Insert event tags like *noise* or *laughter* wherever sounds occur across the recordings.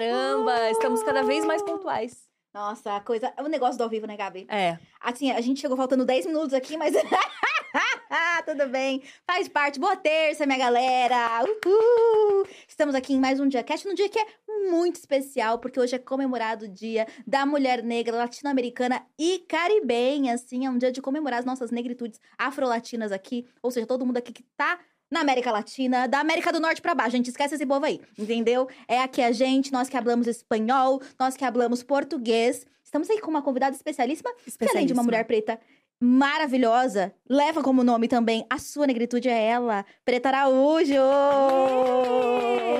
Caramba, estamos cada vez mais pontuais. Nossa, a coisa. É o negócio do ao vivo, né, Gabi? É. Assim, a gente chegou faltando 10 minutos aqui, mas. *laughs* Tudo bem. Faz parte. Boa terça, minha galera. Uhul. Estamos aqui em mais um dia cast, num dia que é muito especial, porque hoje é comemorado o Dia da Mulher Negra Latino-Americana e Caribenha. Assim, é um dia de comemorar as nossas negritudes afro-latinas aqui. Ou seja, todo mundo aqui que tá na América Latina, da América do Norte pra baixo. A gente esquece esse povo aí, entendeu? É aqui a gente, nós que hablamos espanhol, nós que hablamos português. Estamos aí com uma convidada especialíssima, que além de uma mulher preta maravilhosa, leva como nome também a sua negritude é ela, Preta Araújo!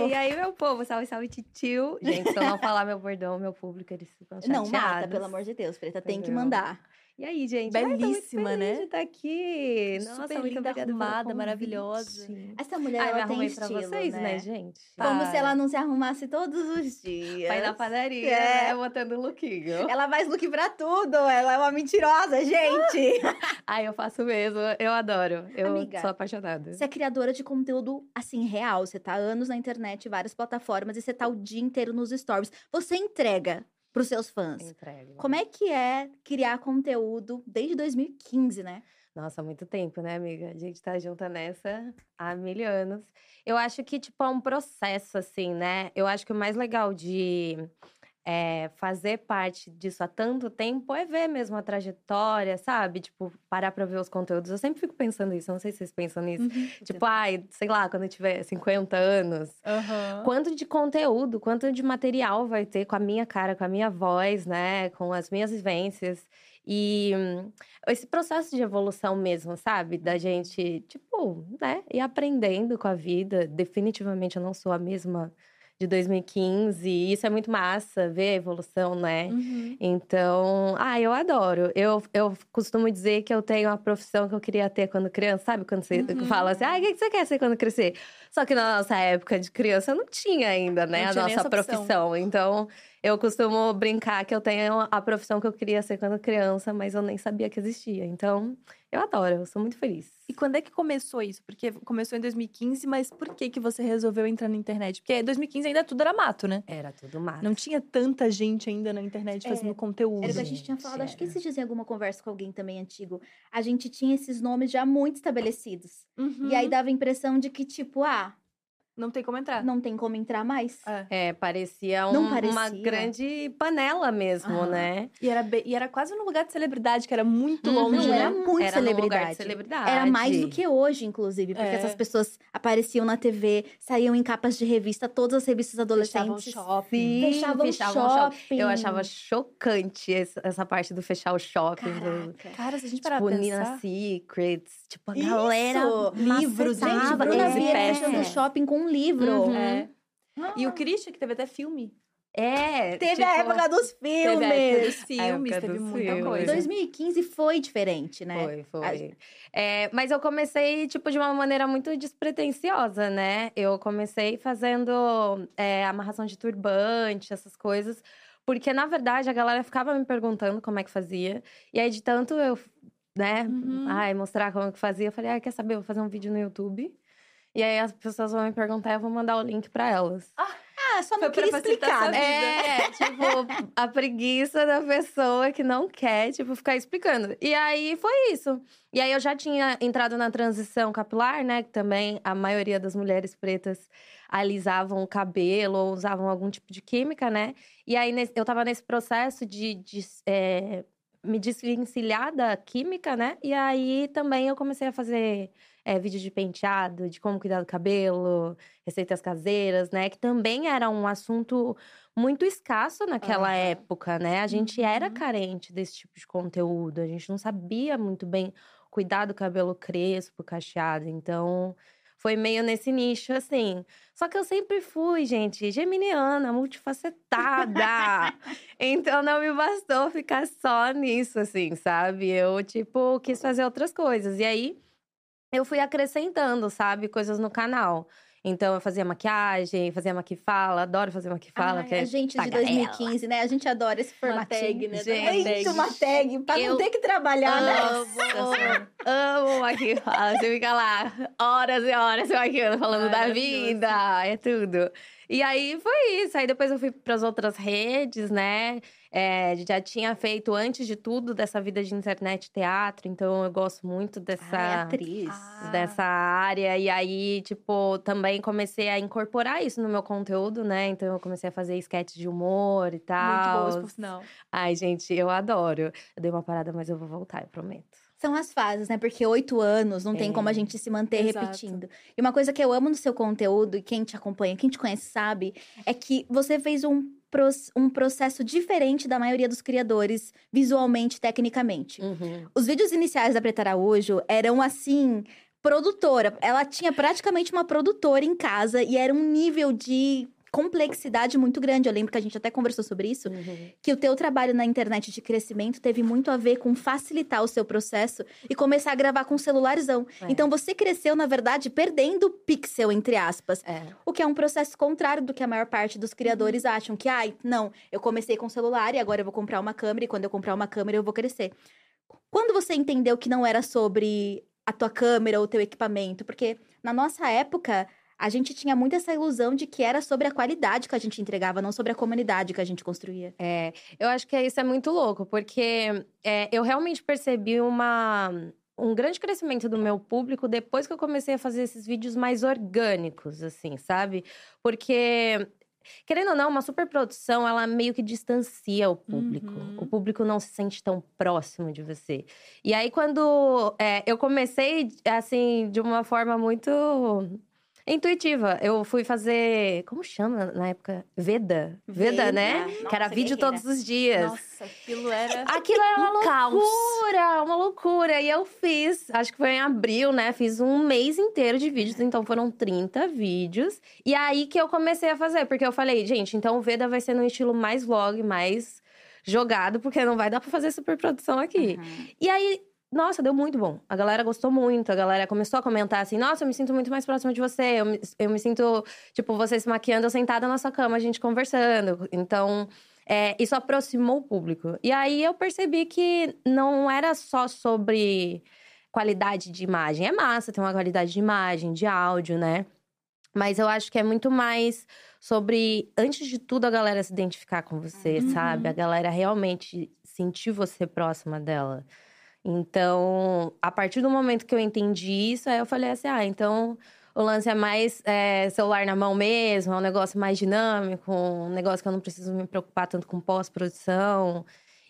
E aí, meu povo, salve, salve, titio. Gente, se eu não falar meu bordão, meu público, eles ficam Não, chateados. mata, pelo amor de Deus, Preta, tem que Entendeu? mandar. E aí, gente? Belíssima, Ai, né? de estar aqui. Nossa, Super muito linda, arrumada, maravilhosa. Essa mulher, Ai, ela tem arrumei pra estilo, vocês, né? né, gente? Como se Para. ela não se arrumasse todos os dias. Vai na padaria, É. né? Botando lookinho. Ela faz look pra tudo, ela é uma mentirosa, gente! *laughs* Ai, eu faço mesmo. Eu adoro. Eu Amiga, sou apaixonada. Você é criadora de conteúdo, assim, real. Você tá anos na internet, várias plataformas, e você tá o dia inteiro nos stories. Você entrega pros seus fãs. Como é que é criar conteúdo desde 2015, né? Nossa, há muito tempo, né, amiga? A gente tá junta nessa há mil anos. Eu acho que, tipo, é um processo, assim, né? Eu acho que o mais legal de é, fazer parte disso há tanto tempo é ver mesmo a trajetória, sabe? Tipo, parar pra ver os conteúdos. Eu sempre fico pensando isso, não sei se vocês pensam nisso. Tipo, ai, sei lá, quando eu tiver 50 anos, Quanto de conteúdo, quanto de material vai ter com a minha cara, com a minha voz, né? Com as minhas vivências. E hum, esse processo de evolução mesmo, sabe? Da gente, tipo, né? Ir aprendendo com a vida. Definitivamente eu não sou a mesma de 2015. E isso é muito massa, ver a evolução, né? Uhum. Então, ah, eu adoro. Eu, eu costumo dizer que eu tenho a profissão que eu queria ter quando criança, sabe? Quando você Uhum. fala assim, ah, o que você quer ser quando crescer? Só que na nossa época de criança não tinha ainda, né? Não a nossa profissão. Então, eu costumo brincar que eu tenho a profissão que eu queria ser quando criança, mas eu nem sabia que existia. Então, eu adoro, eu sou muito feliz. E quando é que começou isso? Porque começou em 2015, mas por que que você resolveu entrar na internet? Porque em 2015 ainda tudo era mato, né? Era tudo mato. Não tinha tanta gente ainda na internet fazendo conteúdo. Era o que a gente tinha falado, acho que esses dias em alguma conversa com alguém também antigo. A gente tinha esses nomes já muito estabelecidos. Uhum. E aí dava a impressão de que, tipo, ah, Não tem como entrar. não tem como entrar mais. É. É, parecia, Não um- uma parecia. grande panela mesmo, né? E era, be- e era quase num lugar de celebridade, que era muito Uhum. longe, Não, né? era muito Era celebridade. de celebridade. Era mais do que hoje, inclusive, porque É. essas pessoas apareciam na TV, saíam em capas de revista, todas as revistas Fechavam adolescentes. shopping. Fechavam, fechavam o shopping. Eu achava chocante essa, parte do fechar o shopping. Do, Caraca. Cara, se a gente parar tipo, pra Nina pensar... Secrets. Tipo, a Isso! galera Livros, gente, Bruna esse Vieira pé. fechando o shopping com um livro. Uhum. É. Ah. E o Christian, que teve até filme. É, Teve tipo, a época dos Teve a época filmes. dos filmes, época teve dos muita filmes. coisa. 2015 foi diferente, né? Foi, foi. É, mas eu comecei, tipo, de uma maneira muito despretensiosa, né? Eu comecei fazendo é, amarração de turbante, essas coisas. Porque, na verdade, a galera ficava me perguntando como é que fazia. E aí, de tanto eu, né, Uhum. ai, mostrar como que fazia, eu falei, ah, quer saber? Eu vou fazer um vídeo no YouTube. E aí, as pessoas vão me perguntar, eu vou mandar o link pra elas. Ah, só não Foi queria explicar, né? É, tipo, a preguiça da pessoa que não quer, tipo, ficar explicando. E aí foi isso. E aí eu já tinha entrado na transição capilar, né? Que também a maioria das mulheres pretas alisavam o cabelo ou usavam algum tipo de química, né? E aí eu tava nesse processo de, de, é, me desvencilhar da química, né? E aí também eu comecei a fazer é, vídeo de penteado, de como cuidar do cabelo, receitas caseiras, né? Que também era um assunto muito escasso naquela Aham. época, né? A gente era Uhum. carente desse tipo de conteúdo, a gente não sabia muito bem cuidar do cabelo crespo, cacheado. Então, foi meio nesse nicho, assim. Só que eu sempre fui, gente, geminiana, multifacetada. *laughs* então, não me bastou ficar só nisso, assim, sabe? Eu, tipo, quis fazer outras coisas. E aí, eu fui acrescentando, sabe? Coisas no canal. Então, eu fazia maquiagem, fazia maquifala. Adoro fazer maquifala. Ai, que é a gente de tagarela. 2015, né? A gente adora esse Uma formatinho. tag, né? Gente. Gente, uma tag, pra não Eu ter que trabalhar, né? Amo, amo maquifala. Você fica lá horas e horas maquiando, falando da Maravilhoso. vida, é tudo. E aí foi isso. Aí depois eu fui pras outras redes, né? É, já tinha feito, antes de tudo, dessa vida de internet teatro. Então eu gosto muito dessa Ai, atriz. Dessa área. E aí, tipo, também comecei a incorporar isso no meu conteúdo, né? Então eu comecei a fazer sketches de humor e Muito tal. boas, por sinal. Ai, gente, eu adoro. Eu dei uma parada, mas eu vou voltar, eu prometo. São as fases, né? Porque oito anos não tem É. como a gente se manter Exato. repetindo. E uma coisa que eu amo no seu conteúdo, e quem te acompanha, quem te conhece sabe, é que você fez um, um processo diferente da maioria dos criadores, visualmente, tecnicamente. Os vídeos iniciais da Preta Araújo eram assim. Produtora, ela tinha praticamente uma produtora em casa e era um nível de complexidade muito grande. Eu lembro que a gente até conversou sobre isso, Uhum. que o teu trabalho na internet de crescimento teve muito a ver com facilitar o seu processo e começar a gravar com um celularzão. É. Então você cresceu, na verdade, perdendo pixel, entre aspas. É. O que é um processo contrário do que a maior parte dos criadores Uhum. acham. Que, ai, não, eu comecei com celular e agora eu vou comprar uma câmera e quando eu comprar uma câmera eu vou crescer. Quando você entendeu que não era sobre a tua câmera ou o teu equipamento? Porque na nossa época, a gente tinha muito essa ilusão de que era sobre a qualidade que a gente entregava, não sobre a comunidade que a gente construía. É, eu acho que isso é muito louco, porque é, eu realmente percebi uma, um grande crescimento do meu público depois que eu comecei a fazer esses vídeos mais orgânicos, assim, sabe? Porque, querendo ou não, uma superprodução, ela meio que distancia o público. Uhum. O público não se sente tão próximo de você. E aí, quando é, eu comecei, assim, de uma forma muito intuitiva. Eu fui fazer. Como chama na época? Veda. Veda, Veda. né? Nossa, que era vídeo todos os dias. Nossa, aquilo era. Aquilo era uma Um caos. loucura, uma loucura. E eu fiz, acho que foi em abril, né? Fiz um mês inteiro de vídeos, então foram 30 vídeos. E aí que eu comecei a fazer, porque eu falei, gente, então o Veda vai ser no estilo mais vlog, mais jogado, porque não vai dar pra fazer superprodução aqui. E aí, nossa, deu muito bom. A galera gostou muito. A galera começou a comentar assim: nossa, eu me sinto muito mais próxima de você. Eu me, eu me sinto, tipo, você se maquiando, eu sentada na sua cama, a gente conversando. Então, é, isso aproximou o público. E aí eu percebi que não era só sobre qualidade de imagem. É massa ter uma qualidade de imagem, de áudio, né? Mas eu acho que é muito mais sobre, antes de tudo, a galera se identificar com você, Uhum. sabe? A galera realmente sentir você próxima dela. Então, a partir do momento que eu entendi isso, aí eu falei assim: ah, então o lance é mais é, celular na mão mesmo, é um negócio mais dinâmico, um negócio que eu não preciso me preocupar tanto com pós-produção.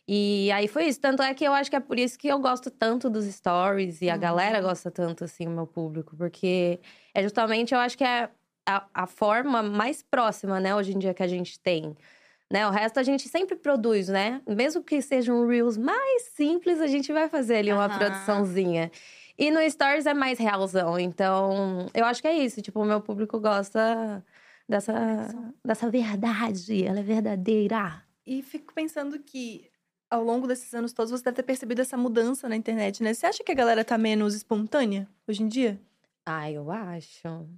E aí foi isso. Tanto é que eu acho que é por isso que eu gosto tanto dos stories e a Uhum. galera gosta tanto, assim, o meu público. Porque é justamente, eu acho que é a, a forma mais próxima, né, hoje em dia que a gente tem. Né? O resto a gente sempre produz, né? Mesmo que sejam reels mais simples, a gente vai fazer ali uma Aham. produçãozinha. E no Stories é mais realzão. Então, eu acho que é isso. Tipo, o meu público gosta dessa, dessa verdade. Ela é verdadeira. E fico pensando que ao longo desses anos todos você deve ter percebido essa mudança na internet, né? Você acha que a galera tá menos espontânea hoje em dia? Ah, eu acho.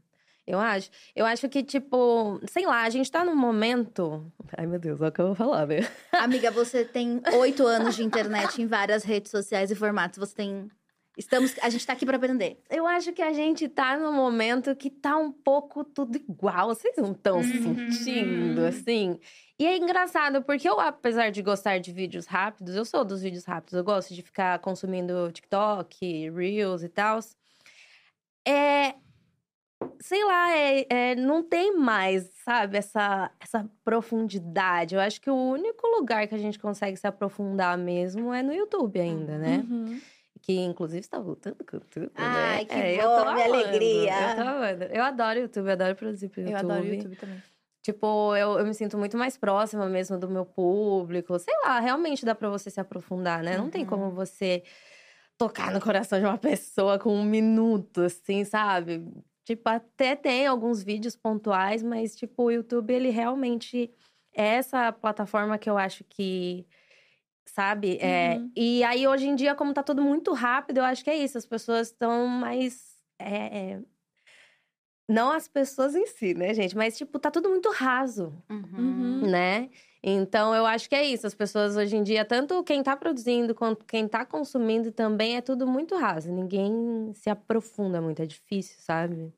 Eu acho. Eu acho que, tipo, sei lá, a gente tá num momento. *laughs* Ai, meu Deus, é o que eu vou falar, né? *laughs* Amiga, você tem oito anos de internet em várias redes sociais e formatos. Você tem Estamos, a gente tá aqui pra aprender. Eu acho que a gente tá num momento que tá um pouco tudo igual. Vocês não estão Uhum. sentindo, assim? E é engraçado, porque eu, apesar de gostar de vídeos rápidos, eu sou dos vídeos rápidos. Eu gosto de ficar consumindo TikTok, Reels e tal. É. Sei lá, é, é- não tem mais, sabe, essa, essa profundidade. Eu acho que o único lugar que a gente consegue se aprofundar mesmo é no YouTube ainda, né? Uhum. Que inclusive está voltando com tudo, Ai, né? que É, bom, eu tô minha amando, alegria. Eu tô amando. Eu adoro YouTube, eu adoro produzir pro Eu YouTube. adoro o YouTube também. Tipo, eu, eu me sinto muito mais próxima mesmo do meu público. Sei lá, realmente dá pra você se aprofundar, né? Não tem Uhum. como você tocar no coração de uma pessoa com um minuto, assim, sabe? Tipo, até tem alguns vídeos pontuais, mas, tipo, o YouTube, ele realmente é essa plataforma que eu acho que. Sabe? É, Uhum. e aí, hoje em dia, como tá tudo muito rápido, eu acho que é isso. As pessoas estão mais. é, é, Não as pessoas em si, né, gente? Mas, tipo, tá tudo muito raso Uhum. né? Então eu acho que é isso. As pessoas hoje em dia, tanto quem tá produzindo quanto quem tá consumindo também é tudo muito raso. Ninguém se aprofunda muito, é difícil, sabe?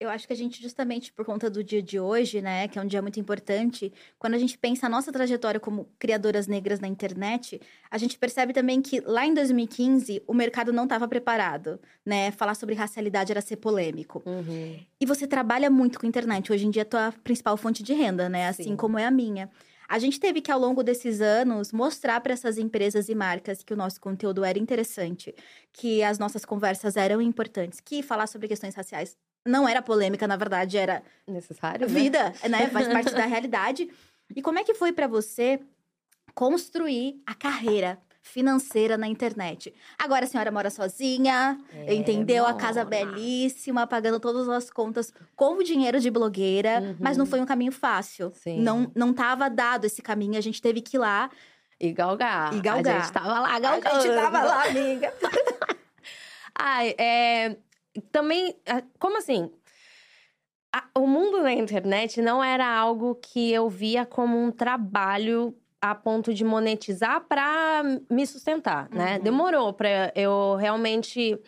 Eu acho que a gente, justamente por conta do dia de hoje, né, que é um dia muito importante, quando a gente pensa a nossa trajetória como criadoras negras na internet, a gente percebe também que lá em 2015 o mercado não estava preparado, né? Falar sobre racialidade era ser polêmico. Uhum. E você trabalha muito com internet. Hoje em dia é a tua principal fonte de renda, né? Assim Sim. como é a minha. A gente teve que, ao longo desses anos, mostrar para essas empresas e marcas que o nosso conteúdo era interessante, que as nossas conversas eram importantes, que falar sobre questões raciais não era polêmica, na verdade, era Necessário, né? vida, né? *laughs* Faz parte da realidade. E como é que foi para você construir a carreira financeira na internet? Agora a senhora mora sozinha, É, entendeu? A casa mora. belíssima, pagando todas as contas com o dinheiro de blogueira, mas não Uhum. foi um caminho fácil. Sim. Não não tava dado esse caminho, a gente teve que ir lá. E galgar. E galgar. A gente tava lá A galgando. gente tava lá, amiga. *laughs* Ai, é. Também. ah, Como assim? A- o mundo da internet não era algo que eu via como um trabalho a ponto de monetizar pra me sustentar, né? Uhum. Demorou pra eu realmente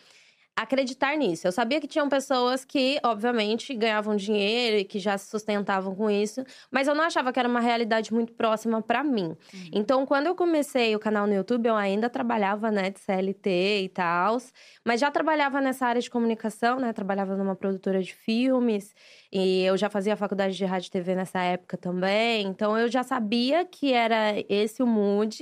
acreditar nisso. Eu sabia que tinham pessoas que, obviamente, ganhavam dinheiro e que já se sustentavam com isso, mas eu não achava que era uma realidade muito próxima pra mim. Então, quando eu comecei o canal no YouTube, eu ainda trabalhava, né, de CLT e tal, mas já trabalhava nessa área de comunicação, né? Trabalhava numa produtora de filmes e eu já fazia faculdade de rádio e TV nessa época também. Então, eu já sabia que era esse o mood,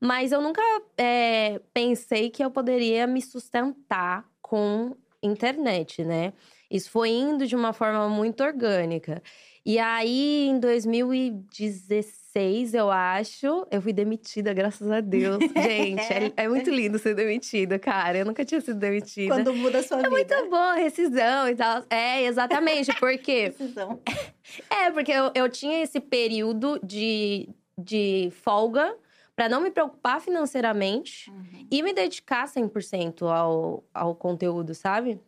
mas eu nunca é, pensei que eu poderia me sustentar com internet, né? Isso foi indo de uma forma muito orgânica. E aí, em 2016, eu acho, eu fui demitida, graças a Deus. *laughs* Gente, é, é muito lindo ser demitida, cara. Eu nunca tinha sido demitida. Quando muda a sua vida. É muito bom, rescisão e tal. É, exatamente, porque. *laughs* Decisão. É, porque eu, eu tinha esse período de, de folga pra não me preocupar financeiramente Uhum. e me dedicar 100% ao, ao conteúdo, sabe?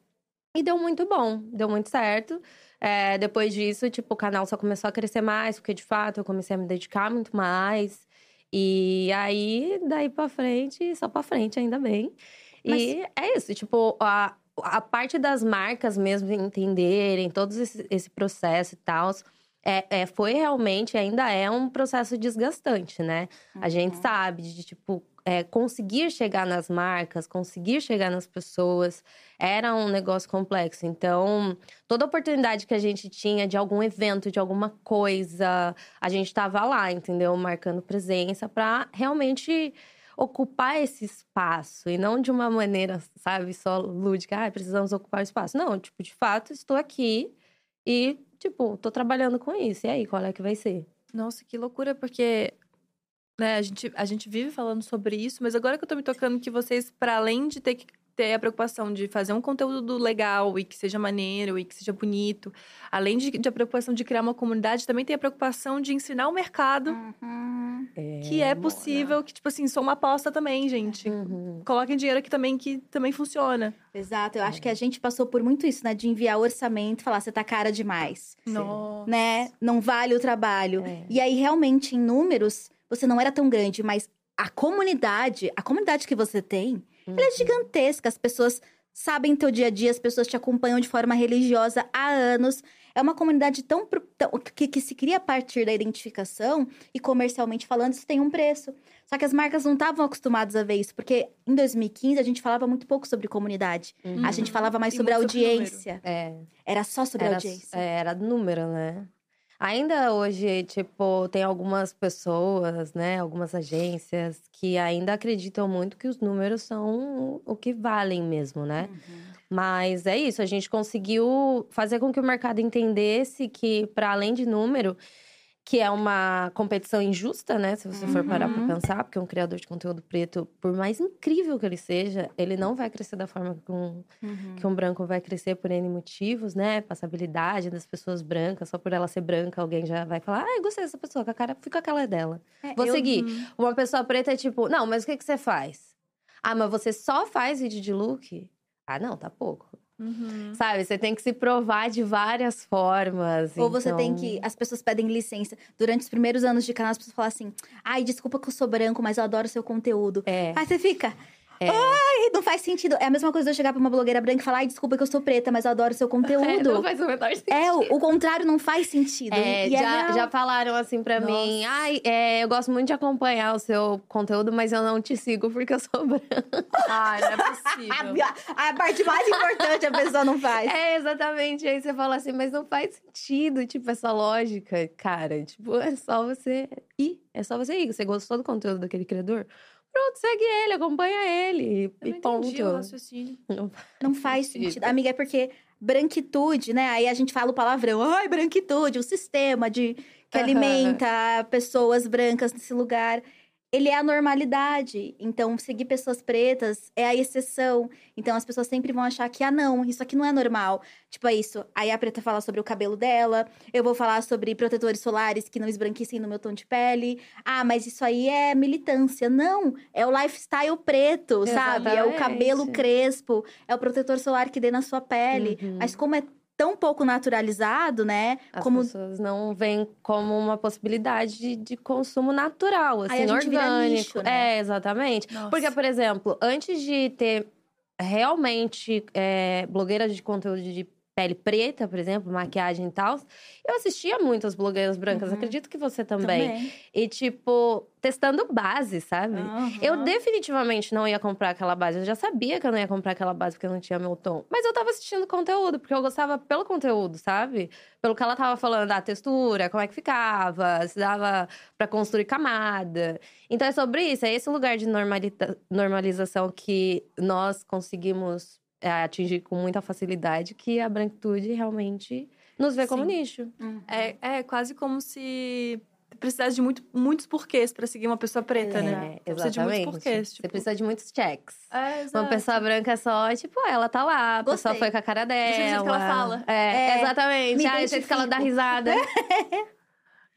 E deu muito bom, deu muito certo. É, depois disso, tipo, o canal só começou a crescer mais, porque de fato eu comecei a me dedicar muito mais. E aí, daí pra frente, só pra frente, ainda bem. E é isso, tipo, a, a parte das marcas mesmo entenderem todo esse, esse processo e tal. É, é, foi realmente, ainda é um processo desgastante, né? A gente Uhum. sabe de, tipo, é, conseguir chegar nas marcas, conseguir chegar nas pessoas, era um negócio complexo. Então, toda oportunidade que a gente tinha de algum evento, de alguma coisa, a gente tava lá, entendeu? Marcando presença pra realmente ocupar esse espaço. E não de uma maneira, sabe, só lúdica, ah, precisamos ocupar o espaço. Não, tipo, de fato, estou aqui e, tipo, tô trabalhando com isso. E aí, qual é que vai ser? Nossa, que loucura, porque né, a, gente, a gente vive falando sobre isso, mas agora que eu tô me tocando que vocês, para além de ter que ter a preocupação de fazer um conteúdo legal e que seja maneiro e que seja bonito, além de, de a preocupação de criar uma comunidade, também tem a preocupação de ensinar o mercado Uhum. que é possível, que, tipo assim, sou uma aposta também, gente. Uhum. Coloquem dinheiro aqui também, que também funciona. Exato, eu acho que a gente passou por muito isso, né? De enviar orçamento e falar, você tá cara demais. Nossa. né? Não vale o trabalho. É. E aí, realmente, em números, você não era tão grande, mas a comunidade, a comunidade que você tem, Ela é gigantesca, as pessoas sabem teu dia a dia, as pessoas te acompanham de forma religiosa há anos. É uma comunidade tão, tão- que, que se cria a partir da identificação e comercialmente falando, isso tem um preço. Só que as marcas não estavam acostumadas a ver isso, porque em 2015 a gente falava muito pouco sobre comunidade. Uhum. A gente falava mais E sobre a muito sobre audiência. É. Era só sobre a Era, audiência. é, era número, né? Ainda hoje, tipo, tem algumas pessoas, né? Algumas agências que ainda acreditam muito que os números são o que valem mesmo, né? Mas é isso, a gente conseguiu fazer com que o mercado entendesse que, para além de número, que é uma competição injusta, né? Se você for parar pra Uhum. pensar, porque um criador de conteúdo preto, por mais incrível que ele seja, ele não vai crescer da forma que um, Uhum. que um branco vai crescer por N motivos, né? Passabilidade das pessoas brancas, só por ela ser branca, alguém já vai falar, ah, eu gostei dessa pessoa, com a cara, fica com a cara dela. É, Vou eu- seguir. Uma pessoa preta é tipo, não, mas o que, que você faz? Ah, mas você só faz vídeo de look? Ah, não, tá pouco. Uhum. Sabe, você tem que se provar de várias formas. Ou você tem então- que. As pessoas pedem licença. Durante os primeiros anos de canal, as pessoas falam assim: ai, desculpa que eu sou branco, mas eu adoro seu conteúdo. É, Aí você fica. É. Ai, não faz sentido. É a mesma coisa de eu chegar pra uma blogueira branca e falar: ai, desculpa que eu sou preta, mas eu adoro seu *laughs* é, conteúdo. não faz o menor sentido. É, o, o contrário não faz sentido. É, e é já, já falaram assim pra mim, Nossa. ai, é, eu gosto muito de acompanhar o seu conteúdo, mas eu não te sigo porque eu sou *laughs* branca. Ai, não é possível. A, *laughs* a parte mais importante a pessoa não faz. É, exatamente. Aí você fala assim, mas não faz sentido, tipo, essa lógica. Cara, tipo, é só você ir. É só você ir. Você gostou do conteúdo daquele criador? Pronto, segue ele, acompanha ele. Eu E não ponto. entendi o raciocínio. Não *laughs* Não faz sentido. sentido. Amiga, é porque branquitude, né? Aí a gente fala o palavrão. Ai, branquitude, o sistema de que alimenta pessoas brancas nesse lugar. Ele é a normalidade. Então, seguir pessoas pretas é a exceção. Então, as pessoas sempre vão achar que, ah, não, isso aqui não é normal. Tipo, é isso. Aí a preta fala sobre o cabelo dela. Eu vou falar sobre protetores solares que não esbranquecem no meu tom de pele. Ah, mas isso aí é militância. Não, é o lifestyle preto, sabe? É o cabelo Exatamente. crespo, é o protetor solar que dê na sua pele. Uhum. Mas como é tão pouco naturalizado, né? As como pessoas não veem como uma possibilidade de, de consumo natural, assim, Aí a gente vira orgânico. nicho, né? É, exatamente. Nossa. Porque, por exemplo, antes de ter realmente é, blogueiras de conteúdo de pele preta, por exemplo, maquiagem e tal, eu assistia muitas blogueiras brancas, Uhum. acredito que você também. E, tipo, testando base, sabe? Aham. Eu definitivamente não ia comprar aquela base. Eu já sabia que eu não ia comprar aquela base porque eu não tinha meu tom. Mas eu tava assistindo conteúdo, porque eu gostava pelo conteúdo, sabe? Pelo que ela tava falando da textura, como é que ficava, se dava pra construir camada. Então é sobre isso, é esse lugar de normalização que nós conseguimos atingir com muita facilidade, que a branquitude realmente nos vê como Sim. nicho. Uhum. É, é quase como se precisasse de muito, muitos porquês pra seguir uma pessoa preta, né? É, Precisa de muitos exatamente. porquês. Você Tipo... precisa de muitos checks. É. Uma pessoa branca é só, tipo, ela tá lá, a pessoa Gostei. foi com a cara dela. do jeito que ela fala. É, É, exatamente. me Ah, o jeito que ela dá risada. *laughs*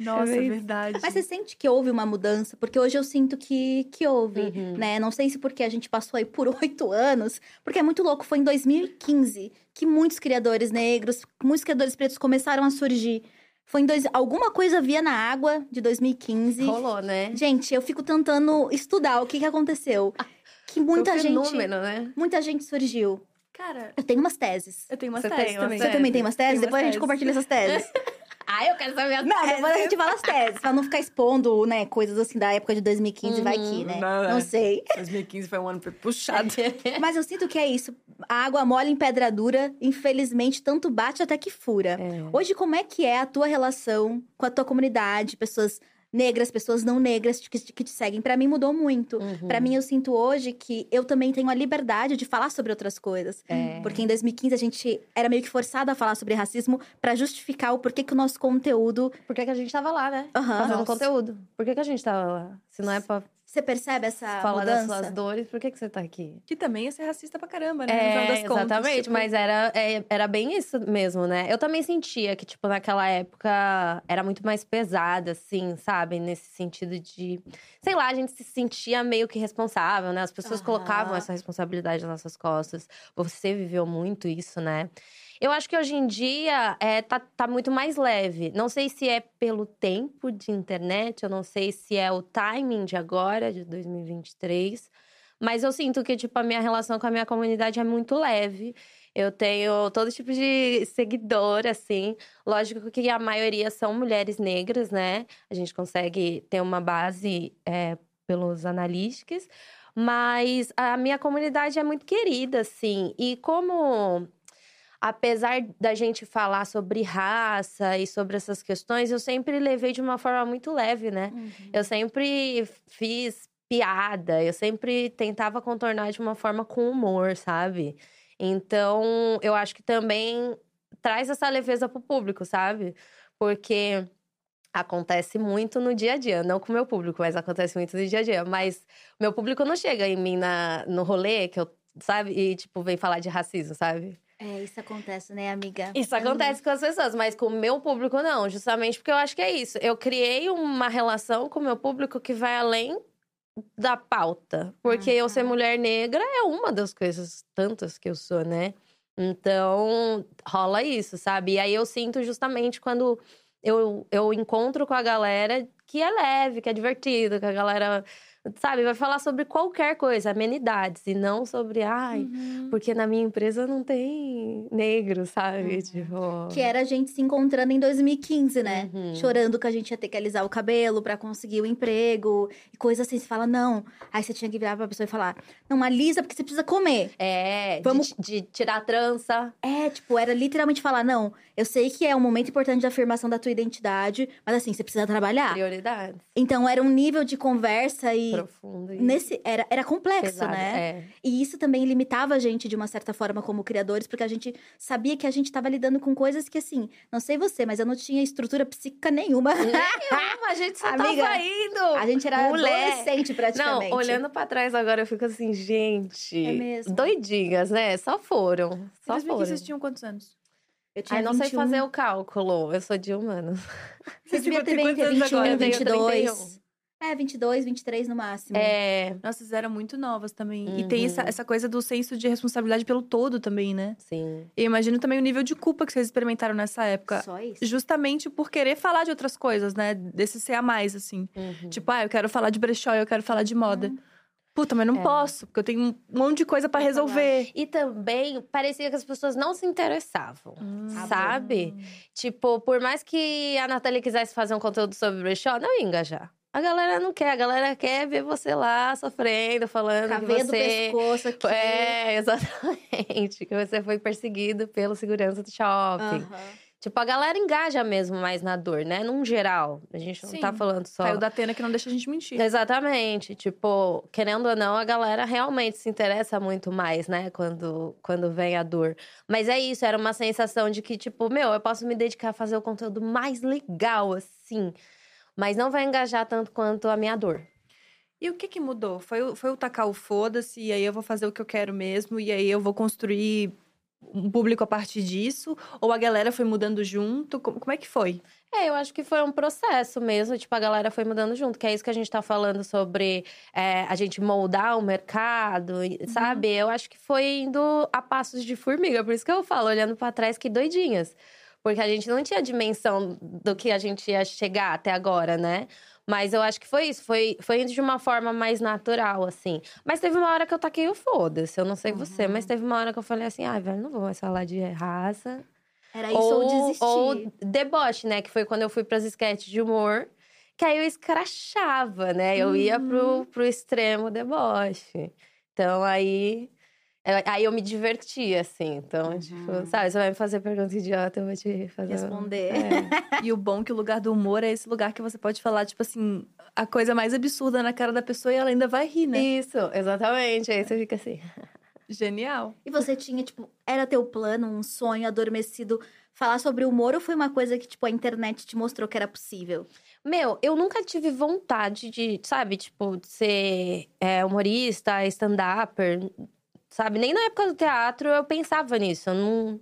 Nossa, É verdade. Mas você sente que houve uma mudança? Porque hoje eu sinto que, que houve, Uhum. né? Não sei se porque a gente passou aí por *laughs* oito anos, porque é muito louco. Foi em 2015 que muitos criadores negros, muitos criadores pretos começaram a surgir. Foi em dois... Alguma coisa havia na água de 2015. Rolou, né? Gente, eu fico tentando estudar o que, que aconteceu. *laughs* Que muita Foi um gente. fenômeno, né? Muita gente surgiu. Cara, Eu tenho umas teses. eu tenho umas Você teses tem umas também. Você também tem umas teses? Tem umas Depois a gente teses. compartilha essas teses. *laughs* Ah, eu quero saber as Não, depois a gente fala as teses, pra não ficar expondo, né, coisas assim da época de 2015, vai Uhum. que, né? Não, Não é. sei. 2015 foi um ano puxado. *laughs* Mas eu sinto que é isso. A água mole em pedra dura, infelizmente, tanto bate até que fura. É. Hoje, como é que é a tua relação com a tua comunidade, pessoas negras, pessoas não negras que, que te seguem? Pra mim mudou muito. Uhum. Pra mim, eu sinto hoje que eu também tenho a liberdade de falar sobre outras coisas. É. Porque em 2015 a gente era meio que forçado a falar sobre racismo pra justificar o porquê que o nosso conteúdo. Por que, que a gente tava lá, né? Aham. Fazendo Nossa. conteúdo. Por que, que a gente tava lá? Se não é pra Você percebe essa falar das mudança? suas dores, por que, que você tá aqui? Que também ia ser racista pra caramba, né? É, das contas, exatamente, tipo, mas era, é, era bem isso mesmo, né? Eu também sentia que, tipo, naquela época era muito mais pesada, assim, sabe? Nesse sentido de. Sei lá, a gente se sentia meio que responsável, né? As pessoas colocavam essa responsabilidade nas nossas costas. Você viveu muito isso, né? Eu acho que hoje em dia é, tá, tá muito mais leve. Não sei se é pelo tempo de internet, eu não sei se é o timing de agora, de 2023. Mas eu sinto que, tipo, a minha relação com a minha comunidade é muito leve. Eu tenho todo tipo de seguidor, assim. Lógico que a maioria são mulheres negras, né? A gente consegue ter uma base é, pelos analíticos. Mas a minha comunidade é muito querida, assim. E como apesar da gente falar sobre raça e sobre essas questões, eu sempre levei de uma forma muito leve, né? Uhum. Eu sempre fiz piada, eu sempre tentava contornar de uma forma com humor, sabe? Então, eu acho que também traz essa leveza pro público, sabe? Porque acontece muito no dia a dia, não com o meu público, mas acontece muito no dia a dia. Mas meu público não chega em mim na, no rolê, que eu, sabe? E, tipo, vem falar de racismo, sabe? É, isso acontece, né, amiga? Isso acontece com as pessoas, mas com o meu público não, justamente porque eu acho que é isso. Eu criei uma relação com o meu público que vai além da pauta. Porque uhum. eu ser mulher negra é uma das coisas tantas que eu sou, né? Então, rola isso, sabe? E aí eu sinto justamente quando eu, eu encontro com a galera que é leve, que é divertido, que a galera sabe, vai falar sobre qualquer coisa, amenidades, e não sobre, ai, uhum. porque na minha empresa não tem negro, sabe? Uhum. Tipo... Que era a gente se encontrando em 2015, né? Uhum. Chorando que a gente ia ter que alisar o cabelo para conseguir o emprego, e coisa assim. Você fala, não. Aí você tinha que virar pra pessoa e falar, não, alisa porque você precisa comer. É, Vamos... de, de tirar a trança. É, tipo, era literalmente falar, não, eu sei que é um momento importante de afirmação da tua identidade, mas assim, você precisa trabalhar. Prioridades. Então era um nível de conversa e profundo. E... Nesse, era, era complexo, Pesado, né? É. E isso também limitava a gente de uma certa forma como criadores, porque a gente sabia que a gente estava lidando com coisas que, assim, não sei você, mas eu não tinha estrutura psíquica nenhuma. Nenhuma, *laughs* a gente só Amiga, tava indo. A gente era Mulher. adolescente praticamente. Não, olhando pra trás agora, eu fico assim, gente. É mesmo. Doidinhas, né? Só foram. Só em foram. vocês tinham quantos anos? Eu tinha Ai, não 21. sei fazer o cálculo. Eu sou de humanos. *laughs* Você devia ter bem ter 21, 22. É, 22, 23 no máximo. É. Nossa, vocês eram muito novas também. Uhum. E tem essa, uhum. essa coisa do senso de responsabilidade pelo todo também, né? Sim. E imagino também o nível de culpa que vocês experimentaram nessa época. Só isso. Justamente por querer falar de outras coisas, né? Desse ser a mais, assim. Uhum. Tipo, ah, eu quero falar de brechó, eu quero falar de moda. Uhum. Puta, mas não é. posso, porque eu tenho um monte de coisa para resolver. E também parecia que as pessoas não se interessavam, hum, sabe? Tipo, por mais que a Natália quisesse fazer um conteúdo sobre brechó, não ia engajar. A galera não quer, a galera quer ver você lá sofrendo, falando Caveia que você... do pescoço aqui. É, *laughs* exatamente. Que você foi perseguido pelo segurança do shopping. Uhum. Tipo, a galera engaja mesmo mais na dor, né? Num geral. A gente não tá Sim. tá falando só. Saiu da Atena que não deixa a gente mentir. Exatamente. Tipo, querendo ou não, a galera realmente se interessa muito mais, né? Quando, quando vem a dor. Mas é isso, era uma sensação de que, tipo, meu, eu posso me dedicar a fazer o conteúdo mais legal, assim mas não vai engajar tanto quanto a minha dor. E o que que mudou? Foi, foi o tacar o foda-se, e aí eu vou fazer o que eu quero mesmo, e aí eu vou construir um público a partir disso? Ou a galera foi mudando junto? Como, é que foi? É, eu acho que foi um processo mesmo, tipo, a galera foi mudando junto, que é isso que a gente tá falando sobre é, a gente moldar o mercado, uhum. sabe? Eu acho que foi indo a passos de formiga, por isso que eu falo, olhando para trás, que doidinhas. Porque a gente não tinha dimensão do que a gente ia chegar até agora, né? Mas eu acho que foi isso, foi, foi indo de uma forma mais natural, assim. Mas teve uma hora que eu taquei o foda-se, eu não sei uhum. você, mas teve uma hora que eu falei assim, ai, ah, velho, não vou mais falar de raça. Era isso ou, ou desistir. Ou deboche, né? Que foi quando eu fui pras sketches de humor. Que aí eu escrachava, né? Eu uhum. ia pro, uhum. pro extremo deboche. Então aí Aí eu me diverti, assim. Então, tipo, uhum. tipo, sabe, você vai me fazer pergunta idiota, eu vou te fazer. Responder. É. *laughs* e o bom é que o lugar do humor é esse lugar que você pode falar, tipo assim, a coisa mais absurda na cara da pessoa e ela ainda vai rir, né? Isso, exatamente. Aí você fica assim. Genial. E você tinha, tipo, era teu plano, um sonho adormecido, falar sobre humor ou foi uma coisa que, tipo, a internet te mostrou que era possível? Meu, eu nunca tive vontade de, sabe, tipo, de ser é, humorista, stand-upper sabe? Nem na época do teatro eu pensava nisso. Eu não...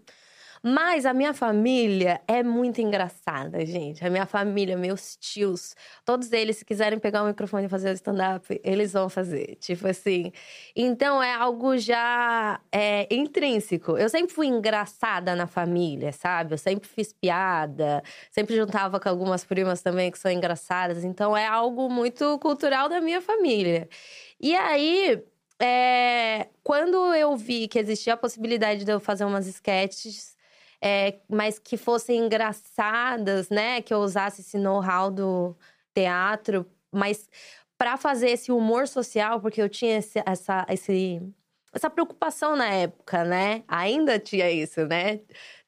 Mas a minha família é muito engraçada, gente. A minha família, meus tios, todos eles, se quiserem pegar o microfone e fazer stand-up, eles vão fazer. Tipo assim. Então é algo já é, intrínseco. Eu sempre fui engraçada na família, sabe? Eu sempre fiz piada, sempre juntava com algumas primas também que são engraçadas. Então é algo muito cultural da minha família. E aí, é, quando eu vi que existia a possibilidade de eu fazer umas sketches, é, mas que fossem engraçadas, né? Que eu usasse esse know-how do teatro, mas para fazer esse humor social, porque eu tinha esse, essa, esse, essa preocupação na época, né? Ainda tinha isso, né?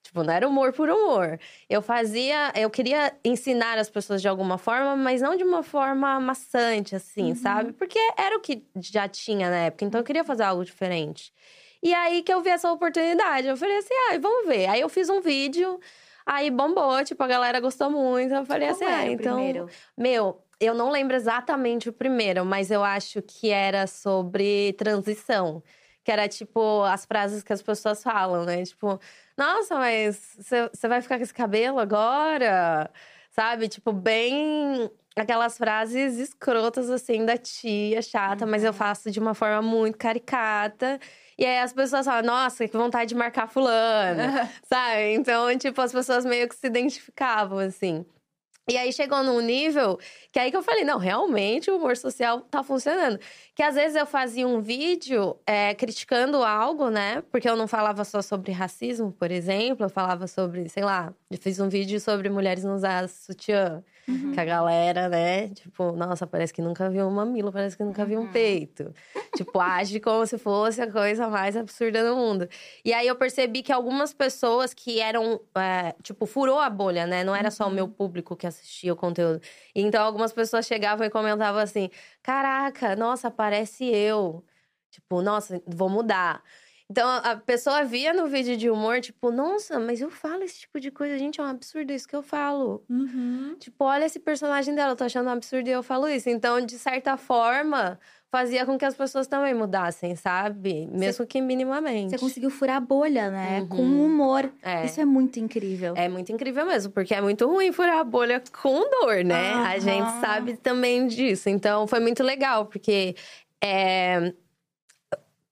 Tipo, não era humor por humor. Eu fazia, eu queria ensinar as pessoas de alguma forma, mas não de uma forma maçante, assim, uhum. sabe? Porque era o que já tinha na época, então eu queria fazer algo diferente. E aí que eu vi essa oportunidade. Eu falei assim, ah, vamos ver. Aí eu fiz um vídeo, aí bombou, tipo, a galera gostou muito. Eu falei Como assim, ah, então. Primeiro? Meu, eu não lembro exatamente o primeiro, mas eu acho que era sobre transição. Que era tipo as frases que as pessoas falam, né? Tipo, nossa, mas você vai ficar com esse cabelo agora? Sabe? Tipo, bem aquelas frases escrotas assim da tia chata, uhum. mas eu uhum. faço de uma forma muito caricata. E aí as pessoas falam, nossa, que vontade de marcar fulano, *laughs* sabe? Então, tipo, as pessoas meio que se identificavam, assim. E aí chegou num nível que aí que eu falei, não, realmente o humor social tá funcionando. Que às vezes eu fazia um vídeo é, criticando algo, né? Porque eu não falava só sobre racismo, por exemplo, eu falava sobre, sei lá, eu fiz um vídeo sobre mulheres não usar sutiã. Uhum. Que a galera, né? Tipo, nossa, parece que nunca viu um mamilo, parece que nunca viu um uhum. peito. tipo, age como se fosse a coisa mais absurda do mundo. E aí eu percebi que algumas pessoas que eram, é, tipo, furou a bolha, né? Não era só o meu uhum. público que assistia o conteúdo. Então algumas pessoas chegavam e comentavam assim: caraca, nossa, parece eu. Tipo, nossa, vou mudar. Então a pessoa via no vídeo de humor, tipo, nossa, mas eu falo esse tipo de coisa, gente, é um absurdo isso que eu falo. Uhum. Tipo, olha esse personagem dela, eu tô achando um absurdo e eu falo isso. Então, de certa forma, fazia com que as pessoas também mudassem, sabe? Mesmo que minimamente. Você conseguiu furar a bolha, né? Uhum. Com humor. É. Isso é muito incrível. É muito incrível mesmo, porque é muito ruim furar a bolha com dor, né? Uhum. A gente sabe também disso. Então, foi muito legal, porque. É,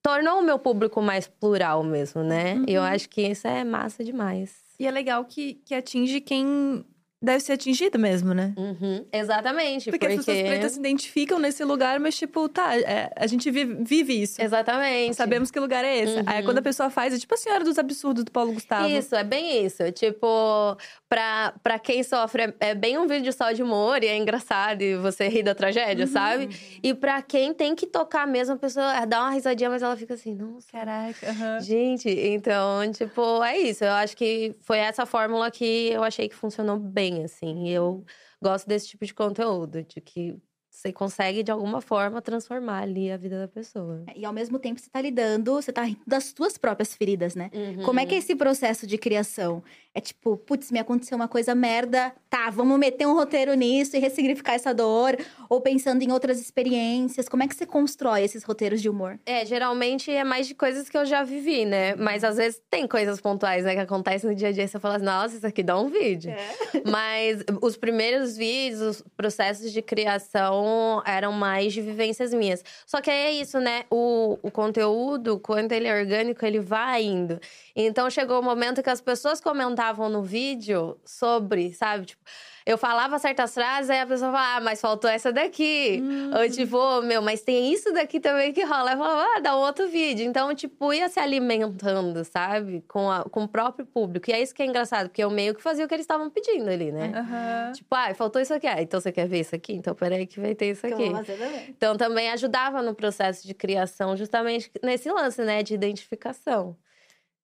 tornou o meu público mais plural mesmo, né? Uhum. E eu acho que isso é massa demais. E é legal que, que atinge quem deve ser atingido mesmo, né? Uhum, exatamente. Porque, porque, as pessoas pretas se identificam nesse lugar, mas, tipo, tá, é, a gente vive, vive, isso. Exatamente. Sabemos que lugar é esse. Uhum. Aí quando a pessoa faz, é tipo a Senhora dos Absurdos do Paulo Gustavo. Isso, é bem isso. Tipo, pra, pra quem sofre, é, é bem um vídeo só de humor e é engraçado e você ri da tragédia, uhum. sabe? E pra quem tem que tocar mesmo, a pessoa dá uma risadinha, mas ela fica assim, nossa. Caraca. Gente, então, tipo, é isso. Eu acho que foi essa fórmula que eu achei que funcionou bem bem, assim. E eu gosto desse tipo de conteúdo, de que você consegue, de alguma forma, transformar ali a vida da pessoa. É, e ao mesmo tempo, você tá lidando, você tá rindo das suas próprias feridas, né? Uhum. Como é que é esse processo de criação? É tipo, putz, me aconteceu uma coisa merda, tá, vamos meter um roteiro nisso e ressignificar essa dor. Ou pensando em outras experiências. Como é que você constrói esses roteiros de humor? É, geralmente é mais de coisas que eu já vivi, né? Mas às vezes tem coisas pontuais, né, que acontecem no dia a dia. Você fala assim, nossa, isso aqui dá um vídeo. É. Mas os primeiros vídeos, os processos de criação eram mais vivências minhas. Só que é isso, né? O, o conteúdo, quando ele é orgânico, ele vai indo. Então chegou o momento que as pessoas comentavam no vídeo sobre, sabe? Tipo, eu falava certas frases, aí a pessoa falava, ah, mas faltou essa daqui. Uhum. Ou tipo, oh, meu, mas tem isso daqui também que rola. Eu falava, ah, dá um outro vídeo. Então, tipo, ia se alimentando, sabe? Com, a, com o próprio público. E é isso que é engraçado, porque eu meio que fazia o que eles estavam pedindo ali, né? Uhum. Tipo, ah, faltou isso aqui. Ah, então você quer ver isso aqui? Então peraí que vai ter isso aqui. Também. Então também ajudava no processo de criação, justamente nesse lance, né? De identificação.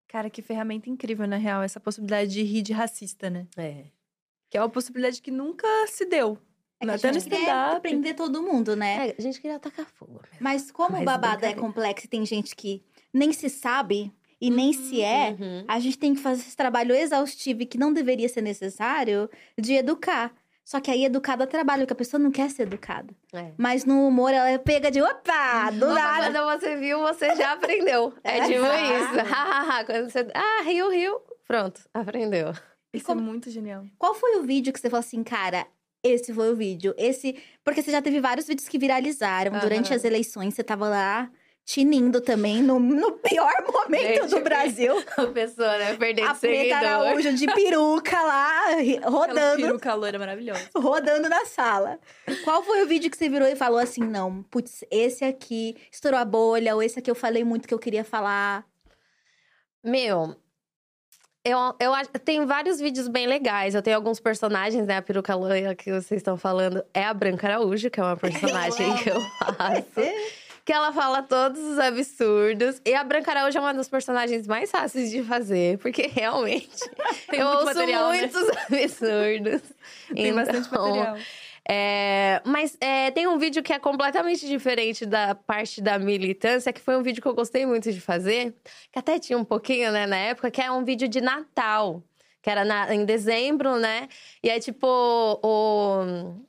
Cara, que ferramenta incrível, na real, essa possibilidade de rir de racista, né? É. Que é uma possibilidade que nunca se deu. É que Até a gente quer prender todo mundo, né? É, a gente queria atacar fogo. Mesmo. Mas como Mas o babado é complexo e tem gente que nem se sabe e nem uhum, se é, uhum. a gente tem que fazer esse trabalho exaustivo e que não deveria ser necessário de educar. Só que aí educada é trabalho, porque a pessoa não quer ser educada. É. Mas no humor ela é pega de opa, do nada. Quando você viu, você já aprendeu. *laughs* É, é tipo isso. *laughs* quando você. Ah, riu, riu. Pronto, aprendeu. Isso é como... é muito genial. Qual foi o vídeo que você falou assim, cara, esse foi o vídeo. Esse. Porque você já teve vários vídeos que viralizaram. Durante as eleições, você tava lá tinindo também, no, no pior momento Gente, do Brasil. *laughs* A pessoa, né? Perdendo A Preta. Araújo de peruca lá, ri- Aquela rodando, peruca loira maravilhosa. rodando na sala. Qual foi o vídeo que você virou e falou assim, não, putz, esse aqui estourou a bolha, ou esse aqui eu falei muito que eu queria falar? Meu, eu, eu tem vários vídeos bem legais. Eu tenho alguns personagens, né? A peruca loira que vocês estão falando é a Branca Araújo, que é uma personagem *laughs* que eu faço. Que ela fala todos os absurdos. E a Branca Araújo é uma das personagens mais fáceis de fazer, porque *laughs* realmente Tem eu muito ouço material, né? muitos *laughs* absurdos. Tem bastante Então, material. É, mas é, tem um vídeo que é completamente diferente da parte da militância, que foi um vídeo que eu gostei muito de fazer, que até tinha um pouquinho, né, na época, que é um vídeo de Natal, que era na- em dezembro, né? E é tipo o,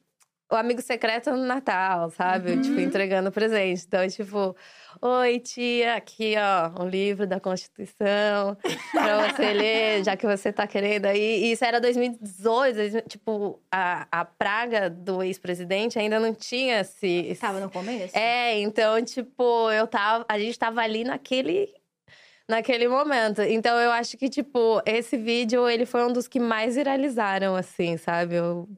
o amigo secreto no Natal, sabe? Tipo, entregando presente. Então, tipo, oi, tia, aqui, ó, um livro da Constituição pra você *laughs* ler, já que você tá querendo aí. E isso era 2018, 2000, tipo, a, a praga do ex-presidente ainda não tinha se. Tava no começo? É, então, tipo, eu tava. A gente tava ali naquele. Naquele momento. Então, eu acho que, tipo, esse vídeo, ele foi um dos que mais viralizaram, assim, sabe? Eu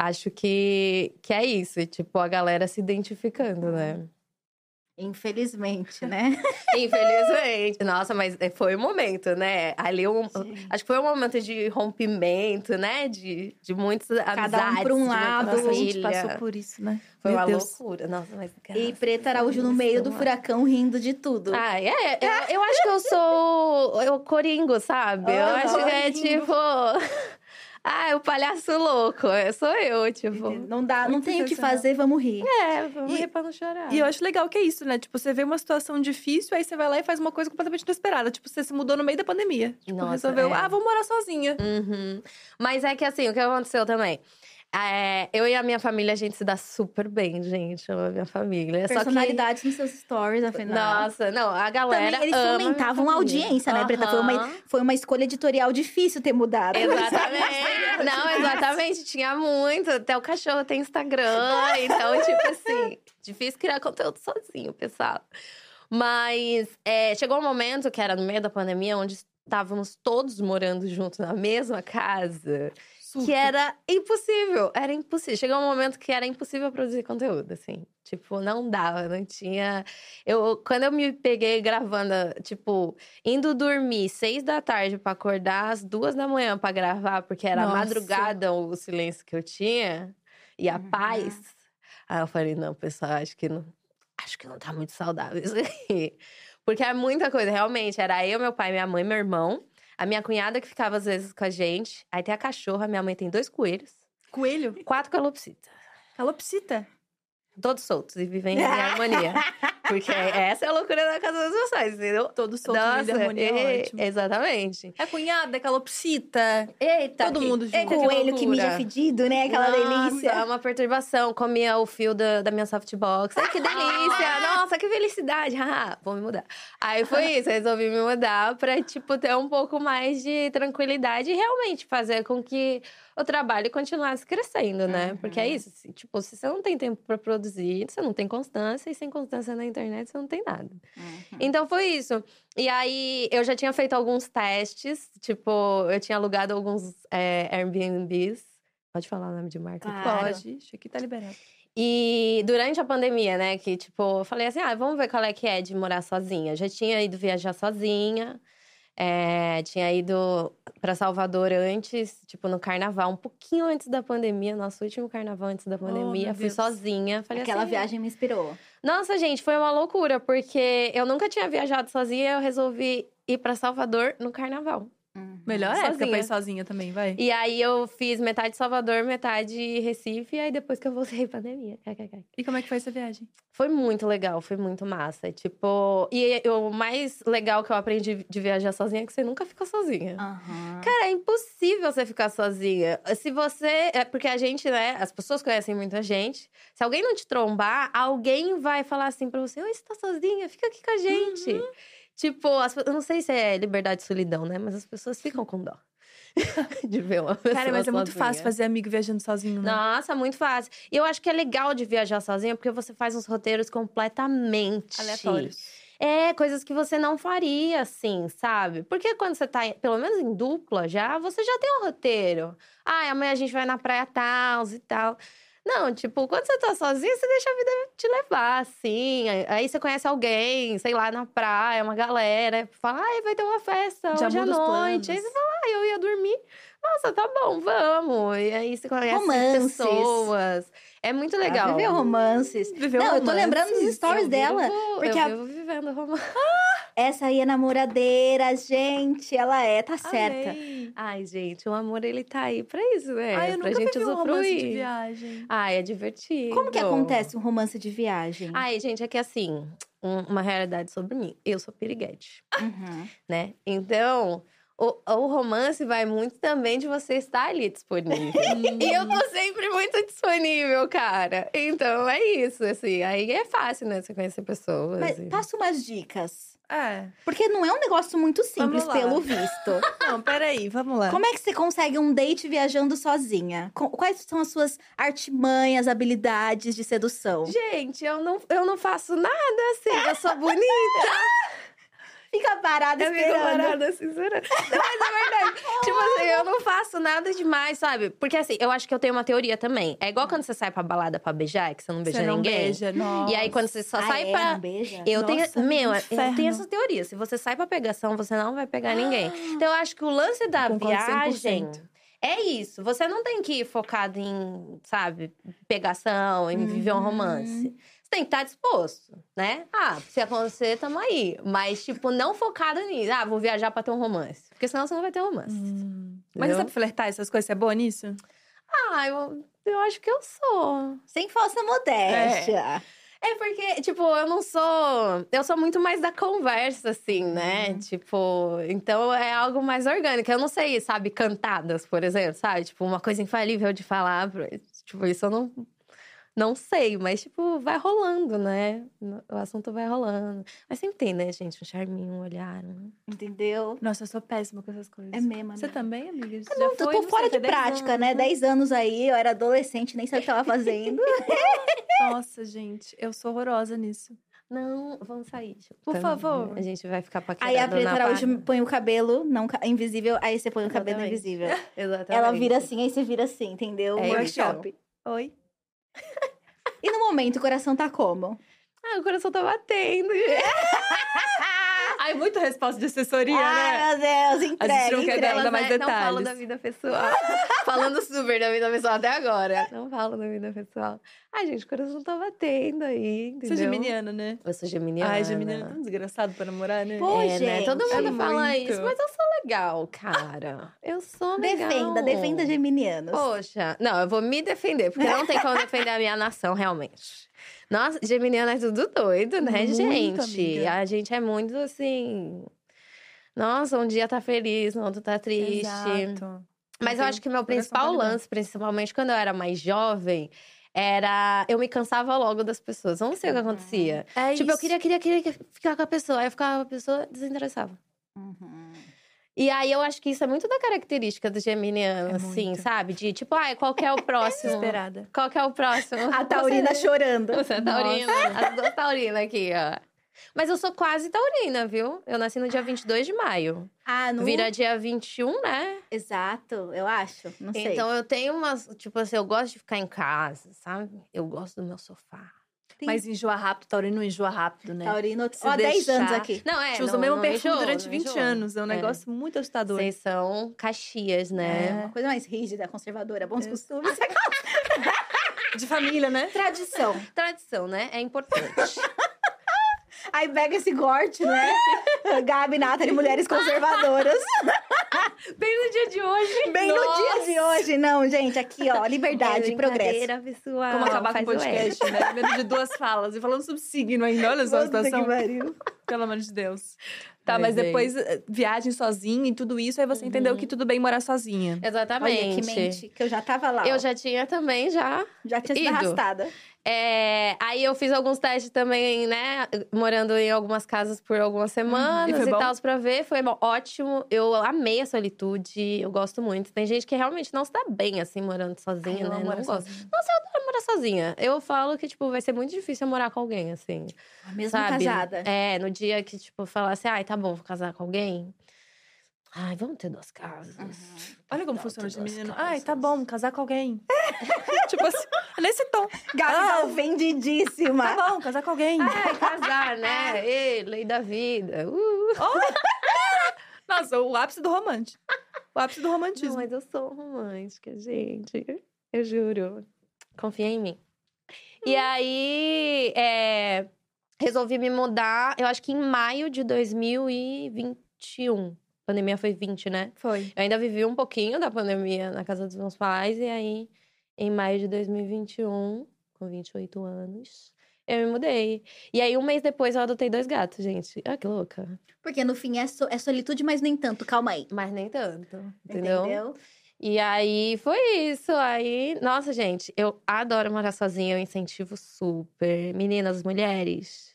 acho que, que é isso. e, Tipo, a galera se identificando, né? Infelizmente, né? *laughs* Infelizmente. Nossa, mas foi o momento, né? Ali, um, acho que foi um momento de rompimento, né? De, de muitas amizades. pra um de muita lado. Nossa, a gente passou por isso, né? Foi Meu uma Deus. loucura. Nossa, mas... E Preta Araújo no meio do é. furacão rindo de tudo. Ah, é. Eu, eu acho que eu sou eu coringo, sabe? Eu Ah, acho que é tipo. Ah, o palhaço louco. é, Sou eu, tipo. Não dá, não tem o que fazer, vamos rir. É, vamos E- rir pra não chorar. E eu acho legal que é isso, né? Tipo, você vê uma situação difícil, aí você vai lá e faz uma coisa completamente inesperada. Tipo, você se mudou no meio da pandemia. Tipo, Nossa, resolveu, é. ah, vou morar sozinha. Uhum. Mas é que assim, o que aconteceu também? É, eu e a minha família, a gente se dá super bem, gente. Eu amo a minha família. Só que- Personalidades nos seus stories, afinal. Nossa, não, a galera. Também eles fomentavam a audiência, né, Preta? Foi uma, foi uma escolha editorial difícil ter mudado. Exatamente. Não, exatamente. Tinha muito. Até o cachorro tem Instagram. Então, tipo assim, difícil criar conteúdo sozinho, pessoal. Mas é, chegou um momento que era no meio da pandemia, onde estávamos todos morando juntos na mesma casa. Que era impossível, era impossível. Chegou um momento que era impossível produzir conteúdo, assim. Tipo, não dava, não tinha. Eu, quando eu me peguei gravando, tipo, indo dormir seis da tarde pra acordar às duas da manhã pra gravar, porque era Nossa. madrugada o silêncio que eu tinha e a paz. Aí eu falei, não, pessoal, acho que não. Acho que não tá muito saudável isso aqui. *laughs* Porque é muita coisa, realmente. Era eu, meu pai, minha mãe, meu irmão. A minha cunhada que ficava às vezes com a gente. Aí tem a cachorra, minha mãe tem dois coelhos, Coelho? quatro calopsitas. Calopsita. Todos soltos e vivem em *laughs* harmonia. Porque essa é a loucura da casa dos meus pais, entendeu? Todo solto de vida, harmonia, é- ótimo. exatamente. É cunhada, é calopsita. Eita, Todo que- mundo junto. eita, que Coelho que loucura. mija fedido, né? Aquela Nossa, delícia. é uma perturbação. Comia o fio da, da minha softbox. Ai, que *laughs* delícia! Nossa, que felicidade! Vou me mudar. Aí foi isso, resolvi me mudar pra, tipo, ter um pouco mais de tranquilidade e realmente fazer com que o trabalho continuasse crescendo, né? Porque é isso, se- tipo, se você não tem tempo pra produzir, você não tem constância, e sem constância na internet você não tem nada. Então foi isso. E aí eu já tinha feito alguns testes, tipo, eu tinha alugado alguns é, Airbnbs. Pode falar o nome de marca? Claro. Pode. Acho que tá liberado. E durante a pandemia, né, que tipo, eu falei assim: ah, vamos ver qual é que é de morar sozinha. Já tinha ido viajar sozinha, é, tinha ido pra Salvador antes, tipo, no carnaval, um pouquinho antes da pandemia, nosso último carnaval antes da pandemia. meu fui Deus. sozinha. Falei Aquela assim, viagem me inspirou. Nossa, gente, foi uma loucura, porque eu nunca tinha viajado sozinha, eu resolvi ir pra Salvador no carnaval. Melhor época pra Sozinha. ir sozinha também, vai. E aí eu fiz metade Salvador, metade Recife, e aí depois que eu voltei *laughs* pandemia. E como é que foi essa viagem? Foi muito legal, foi muito massa. Tipo, e o mais legal que eu aprendi de viajar sozinha é que você nunca fica sozinha. Aham. Cara, é impossível você ficar sozinha. Se você. É porque a gente, né? As pessoas conhecem muita gente. Se alguém não te trombar, alguém vai falar assim pra você: Oi, você tá sozinha? Fica aqui com a gente. Tipo, as eu não sei se é liberdade e solidão, né? Mas as pessoas ficam com dó. *laughs* de ver uma pessoa Cara, mas é muito sozinha. fácil fazer amigo viajando sozinho, né? Nossa, muito fácil. E eu acho que é legal de viajar sozinha, porque você faz uns roteiros completamente Aleatórios. É, coisas que você não faria, assim, sabe? Porque quando você tá, pelo menos em dupla já, você já tem um roteiro. Ah, amanhã a gente vai na praia tal e tal. Não, tipo, quando você tá sozinha, você deixa a vida te levar, assim. Aí- Aí você conhece alguém, sei lá, na praia, uma galera. Fala, ai, vai ter uma festa Já hoje à noite. Aí planos. você fala, ah, eu ia dormir. Nossa, tá bom, vamos. E aí você conhece Romances. pessoas. É muito legal. Ah, viveu romances. Viveu Não, eu tô lembrando dos romances. stories Eu dela. vivo- porque eu a- vivo vivendo romance. *laughs* Essa aí é namoradeira, gente. Ela é, tá certa. Amei. Ai, gente, o amor ele tá aí pra isso, né? Ai, eu pra nunca gente vivi um romance de usufruir. viagem. Ai, é divertido. Como que acontece um romance de viagem? Ai, gente, é que assim, um- uma realidade sobre mim. Eu sou piriguete, Uhum. né? Então, o, o romance vai muito também de você estar ali disponível. *laughs* e eu tô sempre muito disponível, cara. Então, é isso, assim. Aí é fácil, né? Você conhecer pessoas. Mas e- passa umas dicas. É. Porque não é um negócio muito simples, pelo visto. *laughs* Não, peraí, vamos lá. Como é que você consegue um date viajando sozinha? Quais são as suas artimanhas, habilidades de sedução? Gente, eu não, eu não faço nada assim. Eu sou bonita. *laughs* Fica parada Eu fico esperando. parada assim, será? *laughs* Não, mas é verdade. tipo assim, eu não faço nada demais, sabe? Porque assim, eu acho que eu tenho uma teoria também. É igual quando você sai pra balada pra beijar, que você não beija Você não ninguém. beija, nossa. E aí, quando você só Ah, sai é? pra. Não beija? Eu tenho. Nossa, Meu, eu inferno. tenho essa teoria. Se você sai pra pegação, você não vai pegar ninguém. Então, eu acho que o lance da viagem. 100%. É isso. Você não tem que ir focado em, sabe, pegação, em viver um Uhum. romance. Tem que estar disposto, né? Ah, se acontecer, tamo aí. Mas, tipo, não focado nisso. Ah, vou viajar pra ter um romance. Porque senão você não vai ter romance. Hum. Mas você sabe flertar essas coisas? Você é boa nisso? Ah, eu, eu acho que eu sou. Sem falsa modéstia. É porque, tipo, eu não sou. Eu sou muito mais da conversa, assim, né? Tipo, então é algo mais orgânico. Eu não sei, sabe, cantadas, por exemplo, sabe? Tipo, uma coisa infalível de falar. Tipo, isso eu não. Não sei, mas, tipo, vai rolando, né? O assunto vai rolando. Mas sempre tem, né, gente? Um charminho, um olhar. um- Entendeu? Nossa, eu sou péssima com essas coisas. É mesmo, Você né? também, amiga? Você Eu, não, foi, tô fora sei, de tem 10 prática, anos, né? 10 anos aí, eu era adolescente, nem sabia o que tava fazendo. *laughs* *laughs* Nossa, gente, eu sou horrorosa nisso. Não, vamos sair. Por tá? favor. A gente vai ficar paquerando aí a Preta Araújo põe o cabelo não invisível, aí você põe o cabelo Exatamente. invisível. *laughs* Exatamente. Ela vira assim, aí você vira assim, entendeu? É Workshop. Oi? E no momento, o coração tá como? Ah, o coração tá batendo. *laughs* Ai, muita resposta de assessoria, né? Ai, meu Deus, entrega, A gente não quer entrega. dar- ainda mais né, Não falo detalhes. da vida pessoal. *laughs* Falando super da vida pessoal até agora. Não falo da vida pessoal. Ai, gente, o coração tá batendo aí, entendeu? Você é geminiana, né? Eu sou geminiana. Ai, geminiana é tão desgraçado pra namorar, né? Pô, É, né? gente, Todo mundo é fala muito. isso, mas eu sou legal, cara. Eu sou legal. Defenda, defenda geminianos. Poxa, não, eu vou me defender, porque não tem como defender a minha nação, realmente. Nossa, geminiano é tudo doido, né, Muito, gente? amiga. A gente é muito assim. Nossa, um dia tá feliz, no outro tá triste. Exato. Mas eu tem acho que meu principal lance, principalmente quando eu era mais jovem, era. Eu me cansava logo das pessoas. Eu não sei o que acontecia. É Tipo, eu isso. queria, queria, queria ficar com a pessoa. Aí eu ficava com a pessoa, desinteressava. Uhum. E aí eu acho que isso é muito da característica do geminiano, É assim, muito. sabe? De tipo, ai, qual que é o *laughs* próximo? Desesperada. Qual que é o próximo? A *laughs* Taurina Você, *laughs* chorando. você é taurina. As duas taurinas aqui, ó. Mas eu sou quase taurina, viu? Eu nasci no dia 22 de maio. Ah, no... Vira dia 21, né? Exato, eu acho. Não sei. Então eu tenho umas. Tipo assim, eu gosto de ficar em casa, sabe? Eu gosto do meu sofá. Tem- Mas enjoa rápido, Taurino não enjoa rápido, né? Taurino, Se ó, 10 deixar- anos aqui. Não, é. A gente usa o mesmo perfume enjoo, durante não 20 enjoo. anos. É um É. negócio muito assustador. Vocês são caxias, né? É. Uma coisa mais rígida, conservadora, bons É. costumes. *laughs* De família, né? Tradição. Tradição, né? É importante. *laughs* Aí pega esse corte, né? *laughs* Gabi Nathalie, mulheres conservadoras. *laughs* Bem no dia de hoje. Bem no dia de hoje. Não, gente, aqui, ó, liberdade, é progresso. pessoal. Como acabar com o Faz o podcast, né? Menos de duas falas. E falando sobre signo ainda, olha só a situação. Pelo amor de Deus. Tá, mas depois eh, viagem sozinha e tudo isso, aí você entendeu que tudo bem morar sozinha. Exatamente. Olha que mente, que eu já tava lá. Eu ó. já tinha também, já. já tinha sido ido. arrastada. É, aí eu fiz alguns testes também, né? Morando em algumas casas por algumas semanas E foi e bom? tal, pra ver. Foi bom, ótimo. Eu amei a solitude, eu gosto muito. Tem gente que realmente não se dá bem, assim, morando sozinha, Ai, né? Não gosta. sozinha. Nossa, eu adoro morar sozinha. Eu falo que, tipo, vai ser muito difícil eu morar com alguém, assim. Mesmo sabe? casada. É, no dia que, tipo, falasse, ai, tá bom, vou casar com alguém. Ai, vamos ter duas casas. Olha como Não, funciona duas menino. casas. Ai, tá bom, casar com alguém. *laughs* tipo assim, nesse tom. Gabi Ah. tá ofendidíssima. Tá bom, casar com alguém. Ai, casar, né? *laughs* Ê, lei da vida. Uh. *laughs* Nossa, o ápice do romântico. O ápice do Não, romantismo. mas eu sou romântica, gente. Eu juro. Confia em mim. E aí, é, resolvi me mudar, eu acho que em maio de 2021. A pandemia foi 20, né? Foi. Eu ainda vivi um pouquinho da pandemia na casa dos meus pais. E aí, em maio de 2021, com 28 anos, eu me mudei. E aí, um mês depois, eu adotei dois gatos, gente. Ah, que louca. Porque no fim é, so- é solitude, mas nem tanto. Calma aí. Mas nem tanto, entendeu? Entendeu? E aí foi isso. Aí, nossa, gente, eu adoro morar sozinha, eu incentivo super. Meninas, mulheres,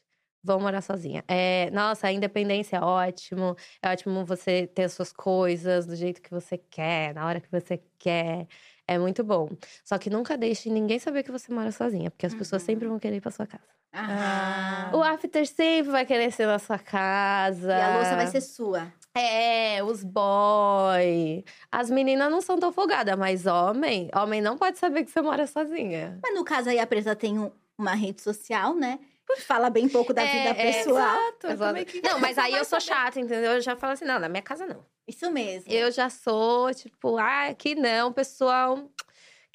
vão morar sozinha. É, nossa, a independência é ótimo. É ótimo você ter as suas coisas do jeito que você quer, na hora que você quer. É muito bom. Só que nunca deixe ninguém saber que você mora sozinha, porque as pessoas Uhum. sempre vão querer ir pra sua casa. Ah. O after sempre vai querer ser na sua casa. E a louça vai ser sua. É, os boy. As meninas não são tão folgadas, mas homem, homem não pode saber que você mora sozinha. Mas no caso aí, a Preta tem um- uma rede social, né? Fala bem pouco da É, vida é, pessoal. Exato. Exato. Como é que... Não, mas aí eu sou chata, entendeu? Eu já falo assim, não, na minha casa não. Isso mesmo. Eu já sou, tipo, ah, aqui não, pessoal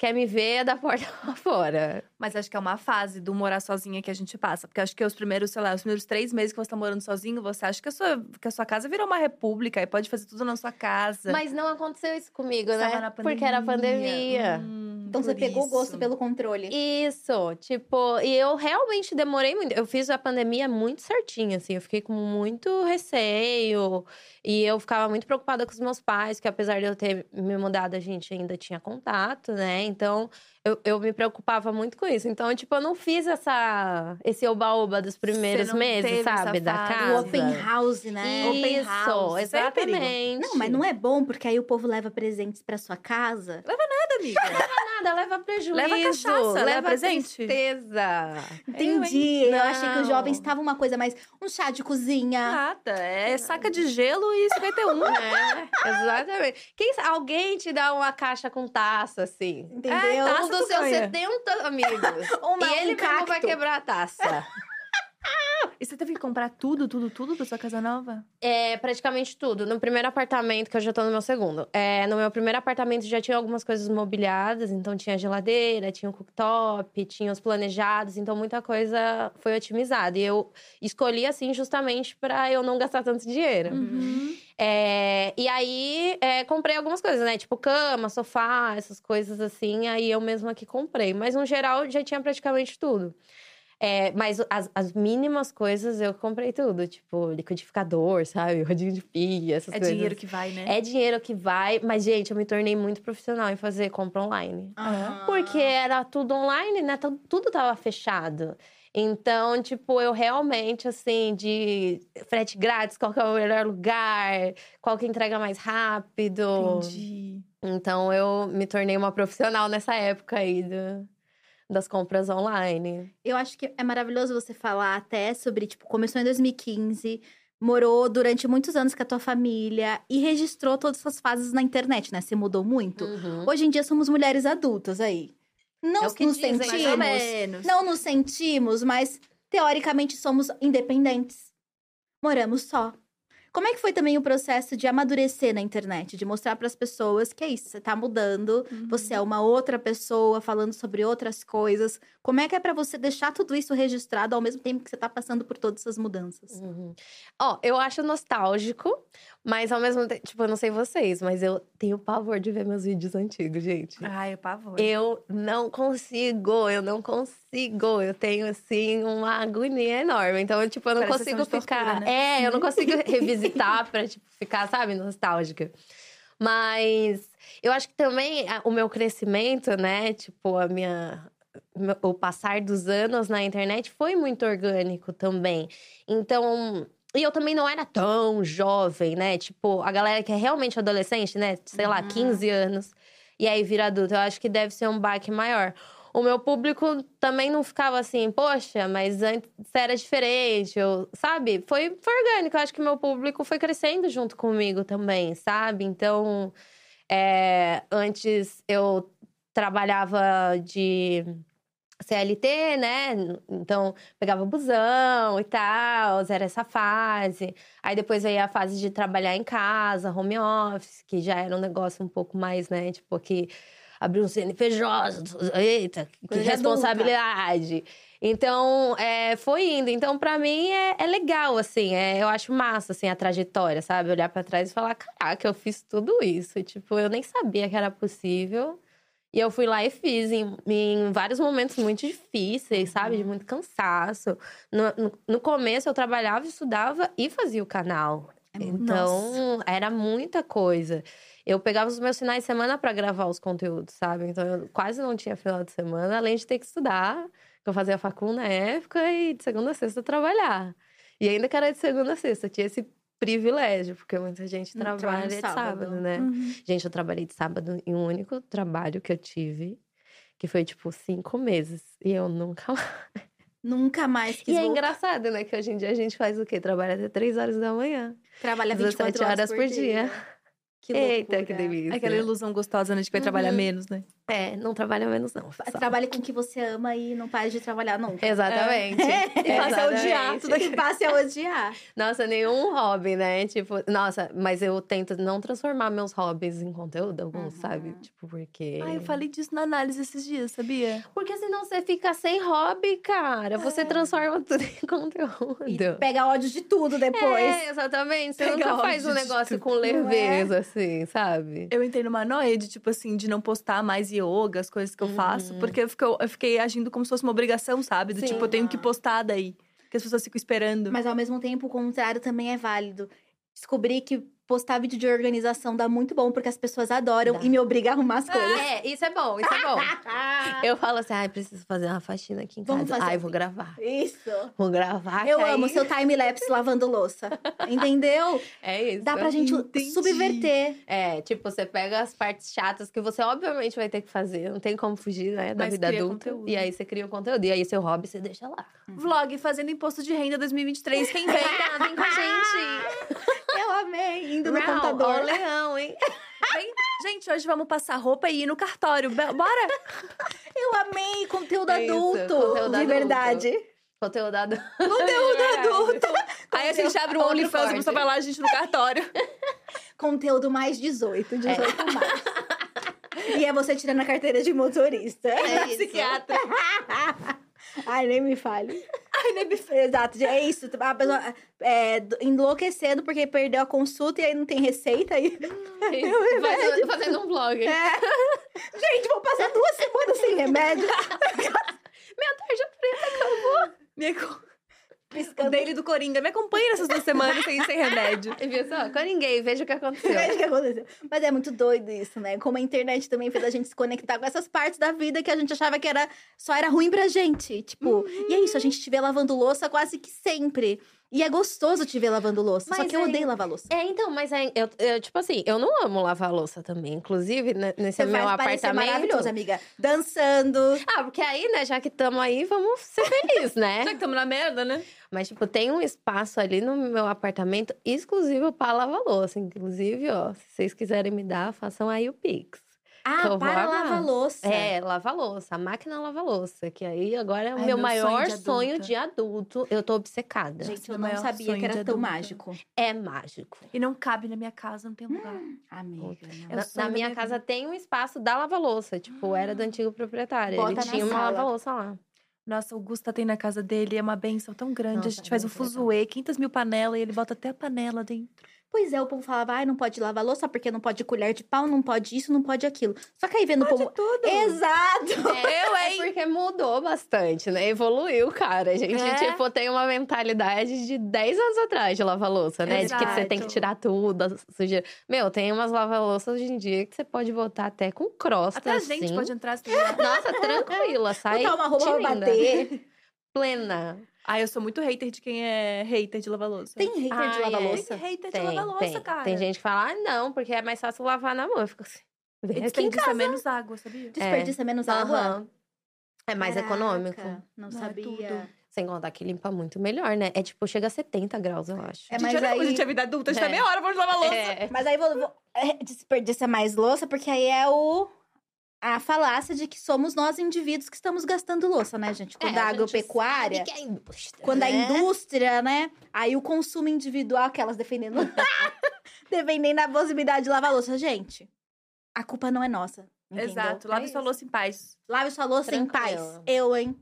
quer me ver da porta *laughs* pra fora. Mas acho que é uma fase do morar sozinha que a gente passa. Porque acho que os primeiros, sei lá, os primeiros três meses que você tá morando sozinho, você acha que a sua, que a sua casa virou uma república e pode fazer tudo na sua casa. Mas não aconteceu isso comigo, Estava né? na Porque era pandemia. Hum, Então você pegou o gosto pelo controle. Isso, tipo, e eu realmente demorei muito. Eu fiz a pandemia muito certinho, assim. Eu fiquei com muito receio. E eu ficava muito preocupada com os meus pais, que apesar de eu ter me mudado, a gente ainda tinha contato, né? Então, eu, eu me preocupava muito com isso. Então, tipo, eu não fiz essa, esse oba-oba dos primeiros meses, sabe? Da casa. O open house, né? Open Isso, house, isso é exatamente. Não, mas não é bom, porque aí o povo leva presentes pra sua casa. Nada, amiga. *laughs* nada, leva prejuízo. Leva cachaça, leva leva presente. tristeza. Entendi. Eu, achei que os jovens estavam uma coisa mais. Um chá de cozinha. Nada. É saca de gelo e 51. É, exatamente. Quem, alguém te dá uma caixa com taça, assim. Entendeu? taça Um dos seus ganha. 70 amigos. *laughs* Uma- e ele um mesmo vai quebrar a taça. E você teve que comprar tudo, tudo, tudo pra sua casa nova? É, praticamente tudo. No primeiro apartamento, que eu já tô no meu segundo. É, no meu primeiro apartamento já tinha algumas coisas mobiliadas. Então, tinha geladeira, tinha o cooktop, tinha os planejados. Então, muita coisa foi otimizada. E eu escolhi, assim, justamente pra eu não gastar tanto dinheiro. Uhum. É, e aí, é, comprei algumas coisas, né? Tipo cama, sofá, essas coisas assim. Aí eu mesma que comprei. Mas, no geral, já tinha praticamente tudo. É, mas as, as mínimas coisas eu comprei tudo. Tipo, liquidificador, sabe? *laughs* Rodinho de pia, essas É coisas. dinheiro que vai, né? É dinheiro que vai. Mas, gente, eu me tornei muito profissional em fazer compra online. Aham. Porque era tudo online, né? Tu- Tudo tava fechado. Então, tipo, eu realmente, assim, de frete grátis, qual que é o melhor lugar, qual que entrega mais rápido. Entendi. Então, eu me tornei uma profissional nessa época aí do- das compras online. Eu acho que é maravilhoso você falar até sobre, tipo, começou em 2015, morou durante muitos anos com a tua família e registrou todas essas fases na internet, né? Você mudou muito. Uhum. Hoje em dia somos mulheres adultas aí. Não É nos dizem, sentimos. Não nos sentimos, mas teoricamente somos independentes. Moramos só. Como é que foi também o processo de amadurecer na internet, de mostrar para as pessoas que é isso, você tá mudando, Uhum. você é uma outra pessoa falando sobre outras coisas. Como é que é para você deixar tudo isso registrado ao mesmo tempo que você tá passando por todas essas mudanças? Uhum. Ó, eu acho nostálgico, Mas ao mesmo tempo, tipo, eu não sei vocês, mas eu tenho pavor de ver meus vídeos antigos, gente. Ai, o pavor. Eu não consigo, eu não consigo. Eu tenho, assim, uma agonia enorme. Então, tipo, eu não Parece consigo de tortura, ficar. né? É, eu não consigo *laughs* revisitar pra, tipo, ficar, sabe, nostálgica. Mas eu acho que também o meu crescimento, né? Tipo, a minha. O passar dos anos na internet foi muito orgânico também. Então. E eu também não era tão jovem, né? Tipo, a galera que é realmente adolescente, né? Sei lá, 15 anos. E aí vira adulto. Eu acho que deve ser um baque maior. O meu público também não ficava assim, poxa, mas antes era diferente, eu, sabe? Foi, foi orgânico. Eu acho que meu público foi crescendo junto comigo também, sabe? Então, é, antes eu trabalhava de CLT, né? Então, pegava busão e tal, era essa fase. Aí depois veio a fase de trabalhar em casa, home office, que já era um negócio um pouco mais, né? Tipo, que abriu um CNPJ, eita, que responsabilidade. Então, é, foi indo. Então, pra mim, é, é legal, assim. é- eu acho massa, assim, a trajetória, sabe? Olhar pra trás e falar, caraca, eu fiz tudo isso. Tipo, eu nem sabia que era possível. E eu fui lá e fiz em, em vários momentos muito difíceis, sabe? De muito cansaço. No, no, no começo, eu trabalhava, estudava e fazia o canal. Então, era muita coisa. Eu pegava os meus finais de semana pra gravar os conteúdos, sabe? Então, eu quase não tinha final de semana, além de ter que estudar. que Eu fazia facul na época e de segunda a sexta trabalhar. E ainda que era de segunda a sexta, tinha esse privilégio, porque muita gente Não trabalha de sábado. sábado, né? Uhum. Gente, eu trabalhei de sábado em um único trabalho que eu tive, que foi tipo cinco meses. E eu nunca mais. *laughs* Nunca mais quis E é voltar. engraçado, né? Que hoje em dia a gente faz o quê? Trabalha até três horas da manhã. Trabalha 24 17 horas, horas por dia. Que Eita, loucura. que delícia. Aquela ilusão gostosa, né? De que vai trabalhar Uhum. menos, né? É, não trabalha menos, não. Pessoal. Trabalhe com o que você ama e não pare de trabalhar nunca. Exatamente. E passe a odiar tudo que passe a odiar. Nossa, nenhum hobby, né? Tipo, nossa, mas eu tento não transformar meus hobbies em conteúdo algum, Uhum. sabe? Tipo, porque. Ai, eu falei disso na análise esses dias, sabia? Porque senão você fica sem hobby, cara. Você transforma tudo em conteúdo. E pega ódio de tudo depois. É, exatamente. Você Pega nunca faz um negócio com é? leveza, assim, sabe? Eu entrei numa noia de, tipo assim, de não postar mais yoga, as coisas que eu faço. Porque eu, fico, eu fiquei agindo como se fosse uma obrigação, sabe? Do Sim. tipo, eu tenho que postar daí. Que as pessoas ficam esperando. Mas ao mesmo tempo, o contrário também é válido. Descobri que postar vídeo de organização dá muito bom, porque as pessoas adoram Dá. e me obriga a arrumar as coisas. É, isso é bom, isso é bom. *laughs* Eu falo assim, ai, preciso fazer uma faxina aqui em Vamos casa. fazer Ai, assim. vou gravar. Isso. Vou gravar. Eu amo aí- seu *laughs* time-lapse lavando louça. Entendeu? É isso. Dá pra gente Entendi. subverter. É, tipo, você pega as partes chatas que você obviamente vai ter que fazer. Não tem como fugir, né, da Mas vida adulta. conteúdo. E aí você cria o conteúdo. E aí seu hobby você deixa lá. Vlog fazendo imposto de renda 2023. Quem vem? Vem, vem com a gente. *laughs* Eu amei. Indo no Rau, computador. Ó o leão, hein? *laughs* Vem. Gente, hoje vamos passar roupa e ir no cartório. Bora? *laughs* Eu amei conteúdo É isso, adulto. conteúdo de adulto. verdade. Conteúdo adulto. Conteúdo *laughs* adulto. Aí a gente abre o OnlyFans e você vai lá, a gente no cartório. Conteúdo mais 18, 18 mais. E é você tirando a carteira de motorista. É isso. Psiquiatra. Ai, nem me fale. *laughs* Ai, nem me Exato, é isso. A pessoa é, do- enlouquecendo porque perdeu a consulta e aí não tem receita. E... *laughs* Fazendo, fazendo um vlog. É. Gente, vou passar duas semanas sem remédio. *laughs* Minha tarja preta. Me acom- O Piscando. daily do Coringa. Me acompanha nessas duas semanas sem, sem remédio. E *laughs* viu só? Com ninguém, veja o que aconteceu. Veja o que aconteceu. Mas é muito doido isso, né? Como a internet também fez a gente se conectar com essas partes da vida que a gente achava que era só era ruim pra gente. Tipo, e é isso, a gente te vê lavando louça quase que sempre. E é gostoso te ver lavando louça. só Mas que eu é- odeio lavar louça. É, então, mas é, eu, eu, tipo assim, eu não amo lavar louça também. Inclusive, né, nesse Você meu apartamento. maravilhoso, amiga. Dançando. Ah, porque aí, né, já que estamos aí, vamos ser felizes, né? *laughs* Já que estamos na merda, né? Mas, tipo, tem um espaço ali no meu apartamento exclusivo para lavar louça. Inclusive, ó, se vocês quiserem me dar, façam aí o Pix. Ah, vou para lavar louça. É, lava louça, a máquina lava louça, que aí agora é o Ai, meu meu maior sonho de sonho de adulto. Eu tô obcecada. Gente, eu não sabia que era tão mágico. É mágico. E não cabe na minha casa, não tem lugar. Amiga, É Na, na minha casa tem um espaço da lava-louça. Tipo, era do antigo proprietário. Bota Ele tinha uma sala. lava-louça lá. Nossa, o Gusta tem na casa dele, é uma benção tão grande. Nossa, a gente faz é um muito legal. fuzuê, 500 mil panelas, e ele bota até a panela dentro. Pois é, o povo falava, ai, não pode lavar louça porque não pode colher de pau, não pode isso, não pode aquilo. Só que aí vendo o Pode povo. tudo. Exato! *laughs* Eu, É hein? porque mudou bastante, né? Evoluiu, cara. A gente, É. tipo, tem uma mentalidade de 10 anos atrás de lava-louça, né? De que você tem que Exato. tirar tudo, a sujeira. Meu, tem umas lava-louças hoje em dia que você pode botar até com crosta, Até a assim. gente pode entrar assim. Nossa, *laughs* tranquila, sai Botar uma roupa pra bater. Plena. Ah, eu sou muito hater de quem é hater de lavar louça. Tem hater de Ai, é. lava-louça? Tem hater de Tem, lavar louça, tem. cara. Tem gente que fala, ah, não, porque é mais fácil lavar na mão. Eu fico assim, desperdiça casa. menos água, sabia? Desperdiça menos água? Aham. É mais Caraca, econômico. Não, Não é sabia. tudo. Sem contar que limpa muito melhor, né? É tipo, chega a 70 graus, eu acho. É, Gente, mas olha a aí- gente é vida adulta, a gente É. tá meia hora pra lavar louça. É. Mas aí vou, vou- é, desperdiça mais louça, porque aí é o a falácia de que somos nós indivíduos que estamos gastando louça, né, gente? Quando É, a gente agropecuária, que é indústria, quando a né? indústria, né? Aí o consumo individual, aquelas defendendo. *laughs* defendendo a possibilidade de lavar louça. Gente, a culpa não é nossa. entendeu? Exato. Lave É sua louça em paz. Lave sua louça em paz. Tranquilo. Eu, hein?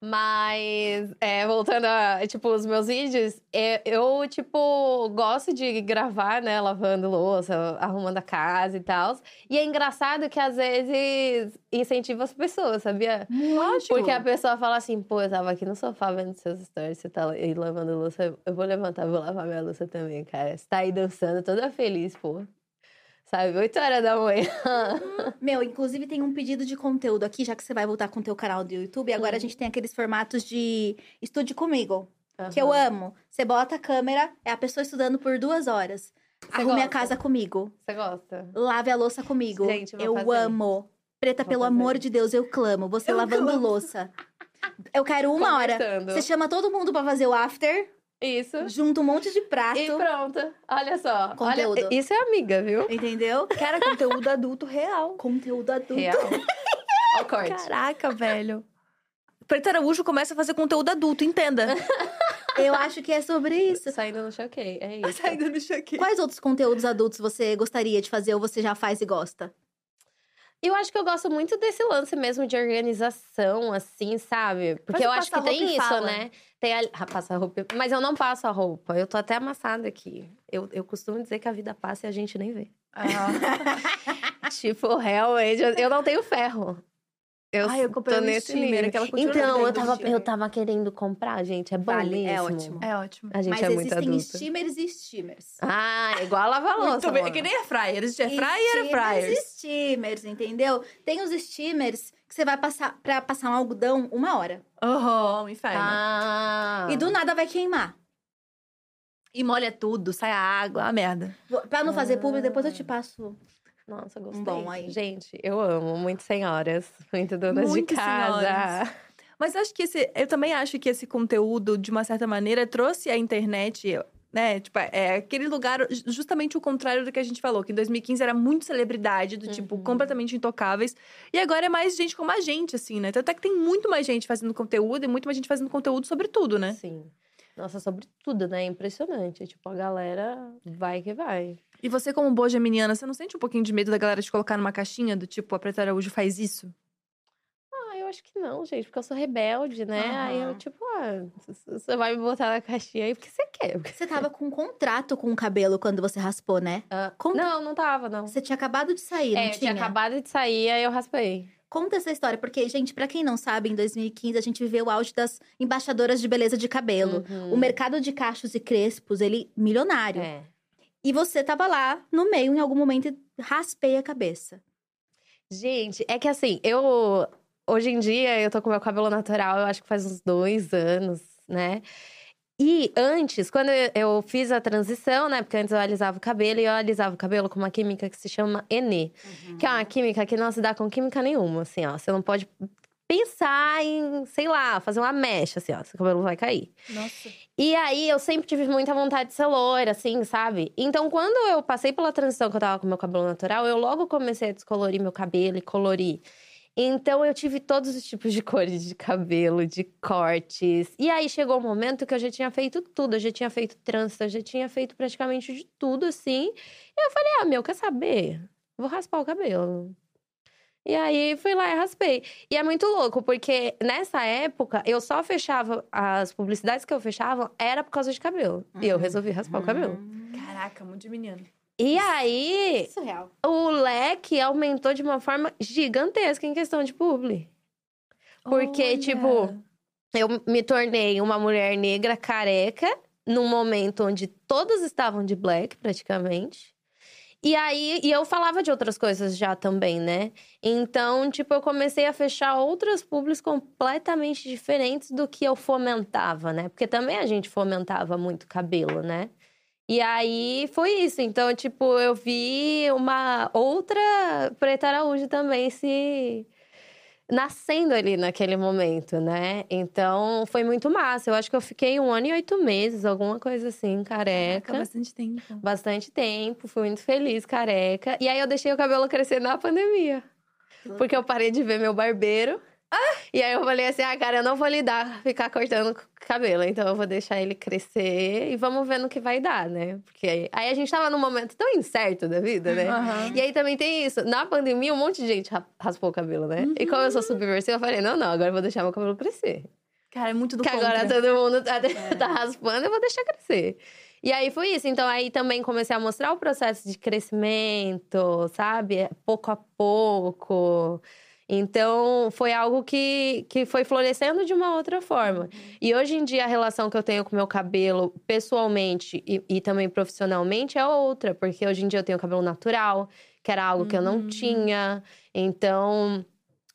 Mas, é, voltando a, tipo, os meus vídeos, é, eu, tipo, gosto de gravar, né, lavando louça, arrumando a casa e tal. E é engraçado que, às vezes, incentiva as pessoas, sabia? Lógico. Porque a pessoa fala assim, pô, eu tava aqui no sofá vendo seus stories, você tá aí lavando louça, eu vou levantar, vou lavar minha louça também, cara. Você tá aí dançando, toda feliz, pô. Sabe, 8 horas da manhã. Meu, inclusive tem um pedido de conteúdo aqui, já que você vai voltar com o teu canal do YouTube. E agora Uhum. a gente tem aqueles formatos de estude comigo. Que eu amo. Você bota a câmera, é a pessoa estudando por duas horas. Arrume a gosta? casa comigo. Você gosta? Lave a louça comigo. Gente, vou eu fazer. amo. Preta, Vou pelo fazer. amor de Deus, eu clamo. Você Eu lavando clamo. louça. Eu quero uma hora. Você chama todo mundo pra fazer o after, Isso. junta um monte de prato. E pronto. Olha só. Conteúdo. Olha, isso é amiga, viu? Entendeu? Cara, conteúdo adulto real. Conteúdo adulto. Real. *laughs* Ó corte. Caraca, velho. Preta Araújo começa a fazer conteúdo adulto, entenda. *laughs* Eu acho que é sobre isso. Saindo no choquei, é isso. Saindo no choque. Quais outros conteúdos adultos você gostaria de fazer ou você já faz e gosta? Eu acho que eu gosto muito desse lance mesmo de organização, assim, sabe? Porque eu acho que tem isso, fala. né? Tem a... ah, passa a roupa. Mas eu não passo a roupa. Eu tô até amassada aqui. Eu, eu costumo dizer que a vida passa e a gente nem vê. Ah. *laughs* tipo, realmente, eu não tenho ferro. Eu, Ai, eu comprei tô um nesse steamer, nível. aquela continua Então, eu tava, eu tava querendo comprar, gente. É bom Vale, é ótimo. É ótimo. A gente Mas é muito existem adulta. steamers e steamers. Ah, é igual a lavar louça. Muito bem. É que nem air fryer. Existe air fryer e air Steamers fryers. e steamers, entendeu? Tem os steamers que você vai passar pra passar um algodão uma hora. Oh, um inferno. Ah. E do nada vai queimar. E molha tudo, sai a água, a merda. Pra não fazer público, depois Ah. eu te passo. Nossa, gostei. bom aí. Gente, eu amo. Muito senhoras. *laughs* Muito donas Muito de casa. senhoras. Mas acho que esse. Eu também acho que esse conteúdo, de uma certa maneira, trouxe a internet. Né? Tipo, é aquele lugar, justamente o contrário do que a gente falou, que em 2015 era muito celebridade, do tipo, Uhum. completamente intocáveis. E agora é mais gente como a gente, assim, né? Tanto é que tem muito mais gente fazendo conteúdo e muito mais gente fazendo conteúdo sobre tudo, né? Sim. Nossa, sobre tudo, né? Impressionante. Tipo, a galera vai que vai. E você, como boa geminiana, você não sente um pouquinho de medo da galera te colocar numa caixinha do tipo, a Preta Araújo faz isso? Ah, eu acho que não, gente, porque eu sou rebelde, né? Aí eu, tipo, ah, você vai me botar na caixinha aí porque você quer. Você tava com um contrato com o cabelo quando você raspou, né? Ah, Conta- Não, não tava, não. Você tinha acabado de sair, não É, eu tinha? tinha acabado de sair, aí eu raspei. Conta essa história, porque, gente, pra quem não sabe, em 2015 a gente viveu o auge das embaixadoras de beleza de cabelo. Uhum. O mercado de cachos e crespos, ele milionário. É. E você tava lá no meio em algum momento e raspei a cabeça. Gente, é que assim, eu. Hoje em dia eu tô com meu cabelo natural, eu acho que faz uns dois anos, né? E antes, quando eu- fiz a transição, né? Porque antes eu alisava o cabelo e eu alisava o cabelo com uma química que se chama Enê. Que é uma química que não se dá com química nenhuma, assim, ó. Você não pode pensar em, sei lá, fazer uma mecha, assim, ó. Seu cabelo vai cair. Nossa. E aí, eu sempre tive muita vontade de ser loira, assim, sabe? Então, quando eu passei pela transição que eu tava com meu cabelo natural, eu logo comecei a descolorir meu cabelo e colorir. Então, eu tive todos os tipos de *laughs* cores de cabelo, de cortes. E aí, chegou um momento que eu já tinha feito tudo. Eu já tinha feito trança, eu já tinha feito praticamente de tudo, assim. E eu falei, ah, meu, quer saber? Vou raspar o cabelo. E aí, fui lá e raspei. E é muito louco, porque nessa época, eu só fechava... As publicidades que eu fechava era por causa de cabelo. E eu resolvi raspar o cabelo. Caraca, muito de menino. E aí, Surreal. o leque aumentou de uma forma gigantesca em questão de publi. Porque, Olha. tipo, eu me tornei uma mulher negra careca num momento onde todas estavam de black, praticamente. E aí, e eu falava de outras coisas já também, né? Então, tipo, eu comecei a fechar outras publis completamente diferentes do que eu fomentava, né? Porque também a gente fomentava muito cabelo, né? E aí foi isso. Então, tipo, eu vi uma outra Preta Araújo também se nascendo ali naquele momento, né? Então foi muito massa. Eu acho que eu fiquei um ano e oito meses, alguma coisa assim, careca. Caraca, bastante tempo. Bastante tempo, fui muito feliz, careca. E aí eu deixei o cabelo crescer na pandemia. Porque eu parei de ver meu barbeiro. *laughs* E aí eu falei assim, ah, cara, eu não vou lidar ficar cortando o cabelo. Então eu vou deixar ele crescer e vamos ver no que vai dar, né? Porque aí, aí a gente tava num momento tão incerto da vida, né? Aham. E aí também tem isso. Na pandemia, um monte de gente ra- raspou o cabelo, né? E como eu sou subversiva, eu falei, não, não, agora eu vou deixar meu cabelo crescer. Cara, é muito do Porque contra. agora todo mundo tá, *laughs* tá raspando, eu vou deixar crescer. E aí foi isso. Então aí também comecei a mostrar o processo de crescimento, sabe? Pouco a pouco. Então foi algo que, que foi florescendo de uma outra forma. E hoje em dia a relação que eu tenho com o meu cabelo, pessoalmente e, e também profissionalmente, é outra. Porque hoje em dia eu tenho cabelo natural, que era algo que eu não Uhum. tinha. Então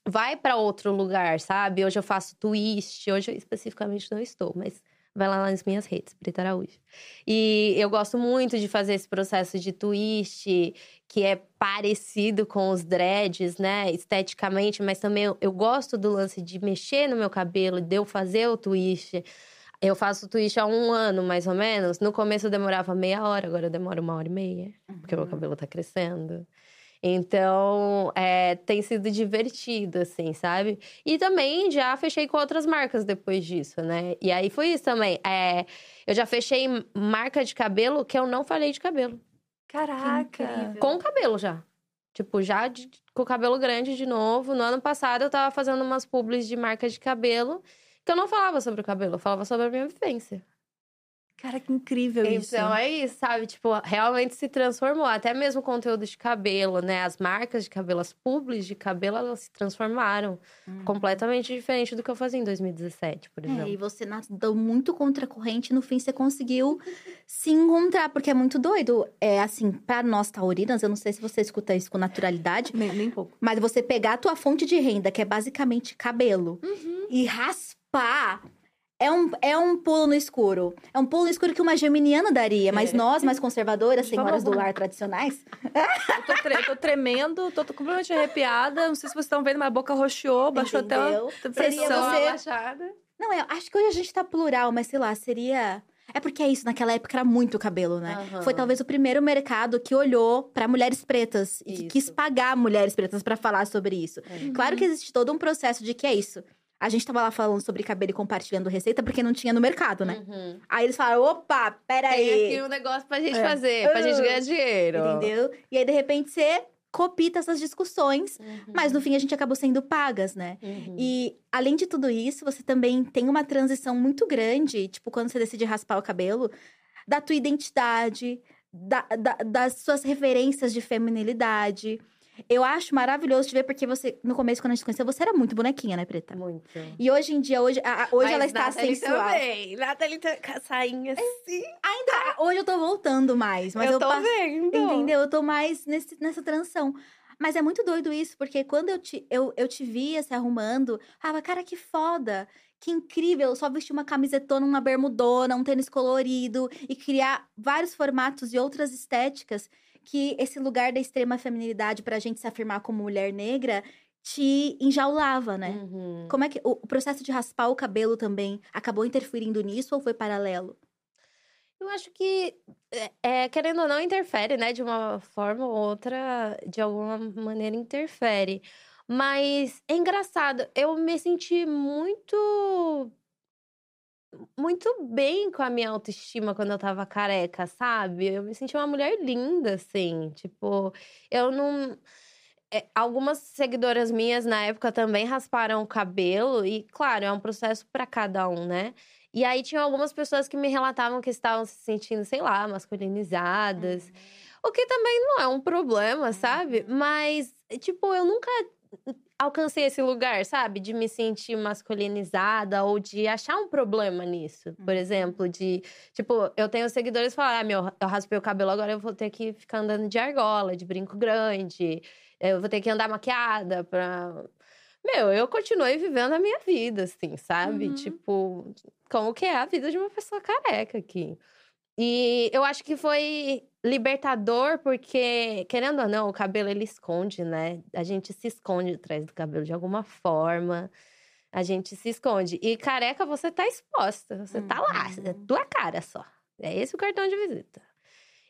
vai pra outro lugar, sabe? Hoje eu faço twist, hoje eu especificamente não estou, mas vai lá nas minhas redes, Preta Araújo. E eu gosto muito de fazer esse processo de twist, que é parecido com os dreads, né, esteticamente, mas também eu, eu gosto do lance de mexer no meu cabelo, de eu fazer o twist. Eu faço twist há um ano, mais ou menos. No começo eu demorava meia hora, agora eu demoro uma hora e meia, porque meu cabelo tá crescendo. Então, é, tem sido divertido, assim, sabe? E também já fechei com outras marcas depois disso, né? E aí foi isso também. É, eu já fechei marca de cabelo que eu não falei de cabelo. Caraca. Com cabelo já. Tipo, já de- com o cabelo grande de novo. No ano passado eu tava fazendo umas publis de marca de cabelo que eu não falava sobre o cabelo, eu falava sobre a minha vivência. Cara, que incrível isso. Então é isso, sabe? Tipo, realmente se transformou. Até mesmo o conteúdo de cabelo, né? As marcas de cabelo, as publis de cabelo, elas se transformaram. Completamente diferente do que eu fazia em 2017, por É, e exemplo. você nadou muito contra a corrente, no fim você conseguiu se encontrar, porque é muito doido. É assim, pra nós taurinas, eu não sei se você escuta isso com naturalidade, Nem, nem pouco. mas você pegar a tua fonte de renda, que é basicamente cabelo, e raspar. É um, é um pulo no escuro. É um pulo no escuro que uma geminiana daria, mas É. nós, mais conservadoras, senhoras do lar tradicionais, Eu tô, tre- eu tô tremendo, tô, tô completamente arrepiada. Não sei se vocês estão vendo, mas a boca roxeou, baixou Entendeu? até a pressão. você- Abaixada. Não, eu acho que hoje a gente tá plural, mas sei lá, seria. É porque é isso, naquela época era muito cabelo, né? Aham. Foi talvez o primeiro mercado que olhou pra mulheres pretas e que quis pagar mulheres pretas pra falar sobre isso. É. Claro que existe todo um processo de que é isso. A gente tava lá falando sobre cabelo e compartilhando receita porque não tinha no mercado, né? Uhum. Aí eles falaram: opa, Tem peraí. aqui um negócio pra gente É. fazer, pra gente Uh, ganhar dinheiro. Entendeu? E aí, de repente, você copita essas discussões, Uhum. mas no fim a gente acabou sendo pagas, né? Uhum. E além de tudo isso, você também tem uma transição muito grande, tipo, quando você decide raspar o cabelo, da tua identidade, da- da- das suas referências de feminilidade. Eu acho maravilhoso te ver, porque você, no começo, quando a gente conheceu, você era muito bonequinha, né, Preta? Muito. E hoje em dia, hoje, a- a- hoje Mas ela está Nathalie sensual. Também. Nathalie tá com a sainha assim. Ainda, hoje eu tô voltando mais, mas eu eu, tô passo- vendo. Entendeu? Eu tô mais nesse, nessa transição. Mas é muito doido isso, porque quando eu te, eu, eu te via se arrumando, ah, cara, que foda, que incrível, eu só vestir uma camisetona, uma bermudona, um tênis colorido e criar vários formatos e outras estéticas que esse lugar da extrema feminilidade pra gente se afirmar como mulher negra te enjaulava, né? Uhum. Como é que o, o processo de raspar o cabelo também acabou interferindo nisso ou foi paralelo? Eu acho que, é, é, querendo ou não, interfere, né? De uma forma ou outra, de alguma maneira interfere. Mas é engraçado, eu me senti muito. Muito bem com a minha autoestima quando eu tava careca, sabe? Eu me senti uma mulher linda, assim. Tipo, eu não. é, algumas seguidoras minhas na época também rasparam o cabelo, e claro, é um processo pra cada um, né? E aí tinha algumas pessoas que me relatavam que estavam se sentindo, sei lá, masculinizadas. O que também não é um problema, sabe? Mas, tipo, eu nunca alcancei esse lugar, sabe? De me sentir masculinizada ou de achar um problema nisso. Por exemplo, de. Tipo, eu tenho seguidores que falam: ah, meu, eu raspei o cabelo, agora eu vou ter que ficar andando de argola, de brinco grande. Eu vou ter que andar maquiada pra. Meu, eu continuei vivendo a minha vida, assim, sabe? Uhum. Tipo, como que é a vida de uma pessoa careca aqui. E eu acho que foi libertador, porque, querendo ou não, o cabelo ele esconde, né? A gente se esconde atrás do cabelo de alguma forma. A gente se esconde. E careca, você tá exposta. Você tá lá, é tua cara só. É esse o cartão de visita.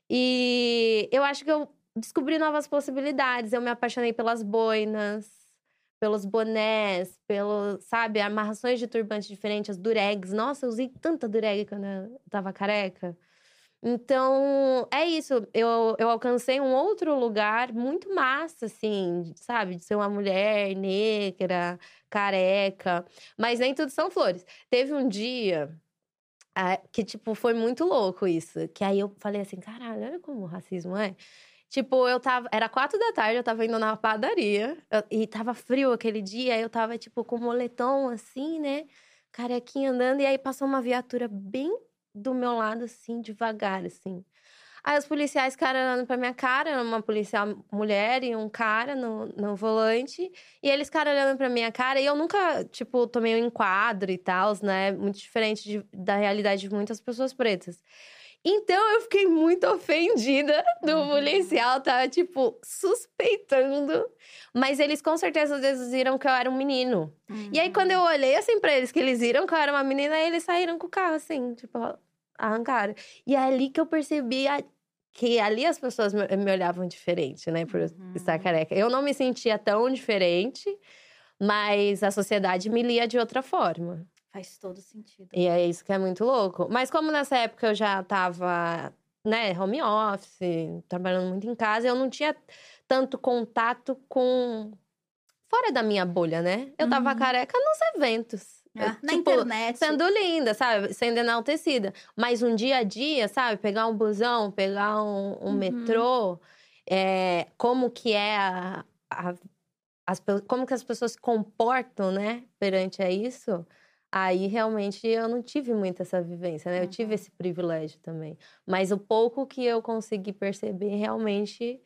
E eu acho que eu descobri novas possibilidades. Eu me apaixonei pelas boinas, pelos bonés, pelos, sabe, amarrações de turbante diferentes, as duregs. Nossa, eu usei tanta dureg quando eu tava careca. Então, é isso. Eu, eu alcancei um outro lugar muito massa, assim, sabe? De ser uma mulher negra, careca. Mas nem tudo são flores. Teve um dia ah, que, tipo, foi muito louco isso. Que aí eu falei assim, caralho, olha como o racismo é. Tipo, eu tava. Era quatro da tarde, eu tava indo na padaria. eu- e tava frio aquele dia. Eu tava, tipo, com moletom assim, né? Carequinha andando. E aí passou uma viatura bem do meu lado, assim, devagar, assim. Aí os policiais ficaram olhando pra minha cara, uma policial mulher e um cara no, no volante. E eles ficaram olhando pra minha cara e eu nunca, tipo, tomei um enquadro e tal, né? Muito diferente de- da realidade de muitas pessoas pretas. Então eu fiquei muito ofendida do policial, tava, tipo, suspeitando. Mas eles com certeza deduziram que eu era um menino. E aí, quando eu olhei assim pra eles, que eles viram que eu era uma menina, aí eles saíram com o carro, assim, tipo, arrancaram. E é ali que eu percebi a- que ali as pessoas me, me olhavam diferente, né, por estar careca. Eu não me sentia tão diferente, mas a sociedade me lia de outra forma. Faz todo sentido. E é isso que é muito louco. Mas como nessa época eu já tava, né, home office, trabalhando muito em casa, eu não tinha tanto contato com fora da minha bolha, né? Eu tava Uhum. careca nos eventos. Eu, Ah, na tipo, internet. Sendo linda, sabe? Sendo enaltecida. Mas um dia a dia, sabe? Pegar um busão, pegar um, um Uhum. metrô. é, como que é a, a- as, como que as pessoas se comportam, né? Perante a isso. Aí, realmente, eu não tive muito essa vivência, né? Eu tive esse privilégio também. Mas o pouco que eu consegui perceber, realmente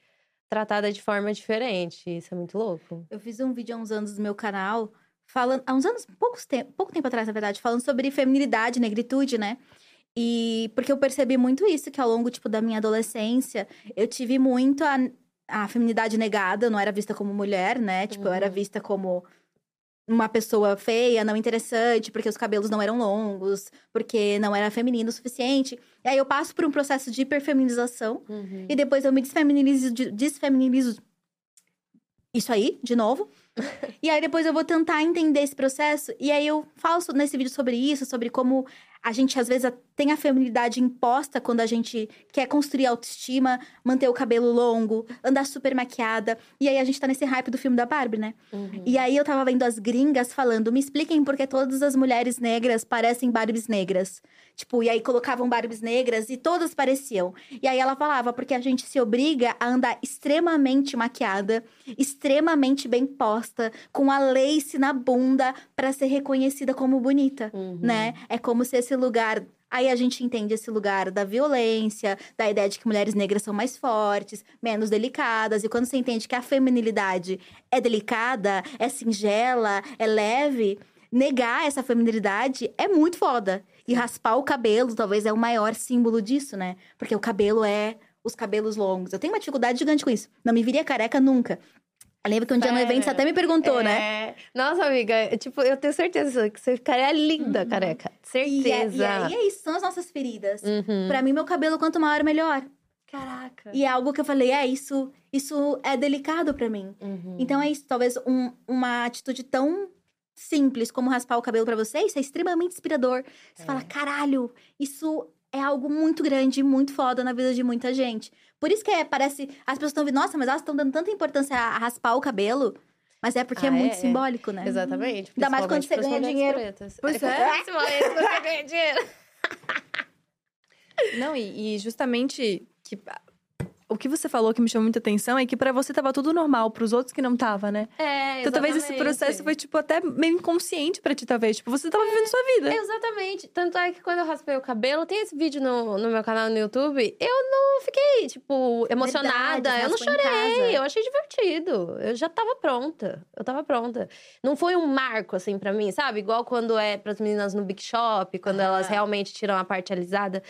tratada de forma diferente. Isso é muito louco. Eu fiz um vídeo há uns anos no meu canal, falando. Há uns anos, poucos te pouco tempo atrás, na verdade, falando sobre feminilidade, negritude, né? E porque eu percebi muito isso, que ao longo, tipo, da minha adolescência, eu tive muito a, a feminilidade negada, eu não era vista como mulher, né? Tipo, eu era Uhum. vista como uma pessoa feia, não interessante, porque os cabelos não eram longos, porque não era feminino o suficiente. E aí eu passo por um processo de hiperfeminização, e depois eu me desfeminilizo, de- desfeminilizo isso aí, de novo. *laughs* e aí depois eu vou tentar entender esse processo. E aí eu falo nesse vídeo sobre isso, sobre como a gente às vezes tem a feminilidade imposta quando a gente quer construir autoestima, manter o cabelo longo, andar super maquiada. E aí a gente tá nesse hype do filme da Barbie, né? Uhum. E aí eu tava vendo as gringas falando, me expliquem por que todas as mulheres negras parecem Barbies negras. Tipo, e aí colocavam Barbies negras e todas pareciam. E aí ela falava, porque a gente se obriga a andar extremamente maquiada, extremamente bem posta, com a lace na bunda pra ser reconhecida como bonita, Uhum. né? É como se esse lugar Aí a gente entende esse lugar da violência, da ideia de que mulheres negras são mais fortes, menos delicadas. E quando você entende que a feminilidade é delicada, é singela, é leve, negar essa feminilidade é muito foda. E raspar o cabelo talvez é o maior símbolo disso, né? Porque o cabelo é os cabelos longos. Eu tenho uma dificuldade gigante com isso. Não me viria careca nunca. Eu lembro que um dia no evento você até me perguntou, né? É. Nossa, amiga, eu, tipo, eu tenho certeza que você ficaria linda, Uhum. careca. É, e, Certeza. é, e é isso, são as nossas feridas. Uhum. Pra mim, meu cabelo, quanto maior, melhor. Caraca. E é algo que eu falei, é, isso, isso é delicado pra mim. Uhum. Então é isso, talvez um- uma atitude tão simples como raspar o cabelo pra você, isso é extremamente inspirador. Você É. fala, caralho, isso é algo muito grande, muito foda na vida de muita gente. Por isso que é, parece, as pessoas estão vendo, nossa, mas elas estão dando tanta importância a, raspar o cabelo. Mas é porque é Ah, muito é? simbólico, né? Exatamente. Ainda mais quando você ganha dinheiro. pretas. Pois é. Principalmente quando você ganha dinheiro. *laughs* Não, e, e justamente que o que você falou que me chamou muita atenção é que pra você tava tudo normal, pros outros que não tava, né? É, Então talvez esse processo foi tipo até meio inconsciente pra ti talvez, tipo, você tava vivendo sua vida. Exatamente. Tanto é que quando eu raspei o cabelo, tem esse vídeo no, no meu canal no YouTube, eu não fiquei, tipo, emocionada. Verdade, eu não chorei. Eu achei divertido. Eu já tava pronta. Eu tava pronta. Não foi um marco, assim, pra mim, sabe? Igual quando é pras meninas no Big Shop, quando Ah. elas realmente tiram a parte alisada.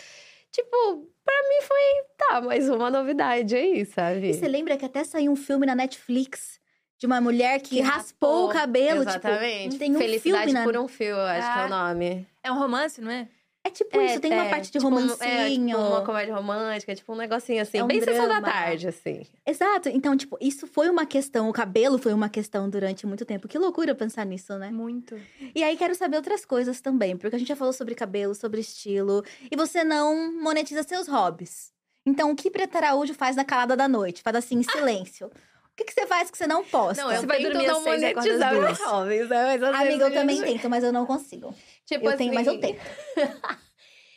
Tipo, pra mim foi, tá, mais uma novidade aí, sabe? E você lembra que até saiu um filme na Netflix de uma mulher que, Que raspou, o raspou. cabelo? Exatamente. Tipo, tem um Felicidade filme na... por um fio, eu acho que é Ah. o nome. É um romance, não é? É tipo isso, tem uma é, parte de tipo um- romancinho. É, tipo uma comédia romântica, tipo um negocinho assim, É um bem sessão da drama. tarde, assim. Exato. Então, tipo, isso foi uma questão. O cabelo foi uma questão durante muito tempo. Que loucura pensar nisso, né? Muito. E aí, quero saber outras coisas também. Porque a gente já falou sobre cabelo, sobre estilo. E você não monetiza seus hobbies. Então, o que Preta Araújo faz na calada da noite? Faz assim, em silêncio. O que, que você faz que você não posta? Não, eu vai tento dormir às não seis monetizar meus hobbies, né? Mas Amiga, eu também tento, mas eu não consigo. Tipo eu tenho, mas eu assim, tento. *laughs*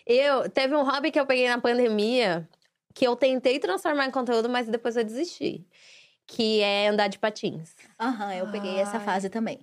Eu, teve um hobby que eu peguei na pandemia, que eu tentei transformar em conteúdo, mas depois eu desisti. Que é andar de patins. Aham, eu peguei essa Ai. fase também.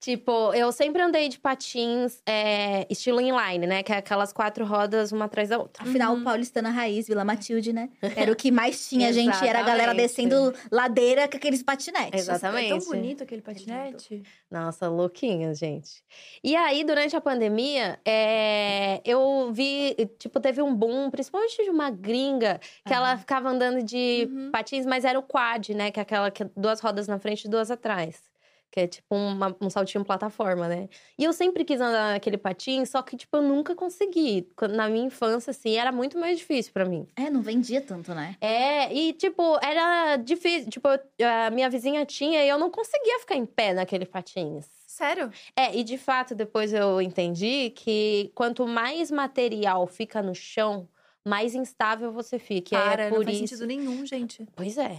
Tipo, eu sempre andei de patins é, estilo inline, né? Que é aquelas quatro rodas, uma atrás da outra. Afinal, Uhum. Paulistana Raiz, Vila Matilde, né? Era o que mais *laughs* tinha, gente. Era a galera descendo ladeira com aqueles patinetes. Exatamente. É tão bonito aquele patinete. Nossa, louquinhas, gente. E aí, durante a pandemia, é, eu vi, tipo, teve um boom, principalmente de uma gringa, que ela ficava andando de Uhum. patins, mas era o quad, né? Que é aquela que é duas rodas na frente e duas atrás. Que é tipo uma- um saltinho plataforma, né? E eu sempre quis andar naquele patins, só que, tipo, eu nunca consegui. Na minha infância, assim, era muito mais difícil pra mim. É, não vendia tanto, né? É, e tipo, era difícil. Tipo, a minha vizinha tinha e eu não conseguia ficar em pé naquele patins. Sério? É, e de fato, depois eu entendi que quanto mais material fica no chão, mais instável você fica. E Para, é por não faz isso. sentido nenhum, gente. Pois é.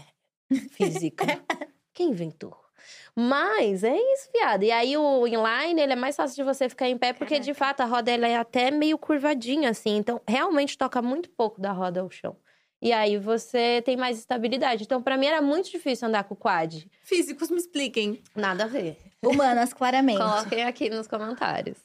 Física. *laughs* Quem inventou? Mas é isso, viado. E aí o inline, ele é mais fácil de você ficar em pé, porque de fato a roda ela é até meio curvadinha, assim. Então, realmente toca muito pouco da roda ao chão. E aí você tem mais estabilidade. Então, pra mim era muito difícil andar com o quad. Físicos, me expliquem. Nada a ver. Humanas, claramente. Coloquem aqui nos comentários.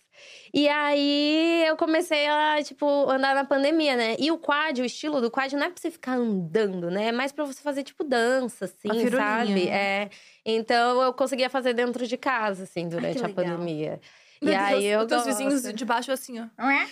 E aí eu comecei a, tipo, andar na pandemia, né? E o quad, o estilo do quad não é pra você ficar andando, né? É mais pra você fazer, tipo, dança, assim, sabe? É. Então eu conseguia fazer dentro de casa, assim, durante a legal. pandemia. Meu e aí Deus, eu os teus vizinhos de baixo assim, ó.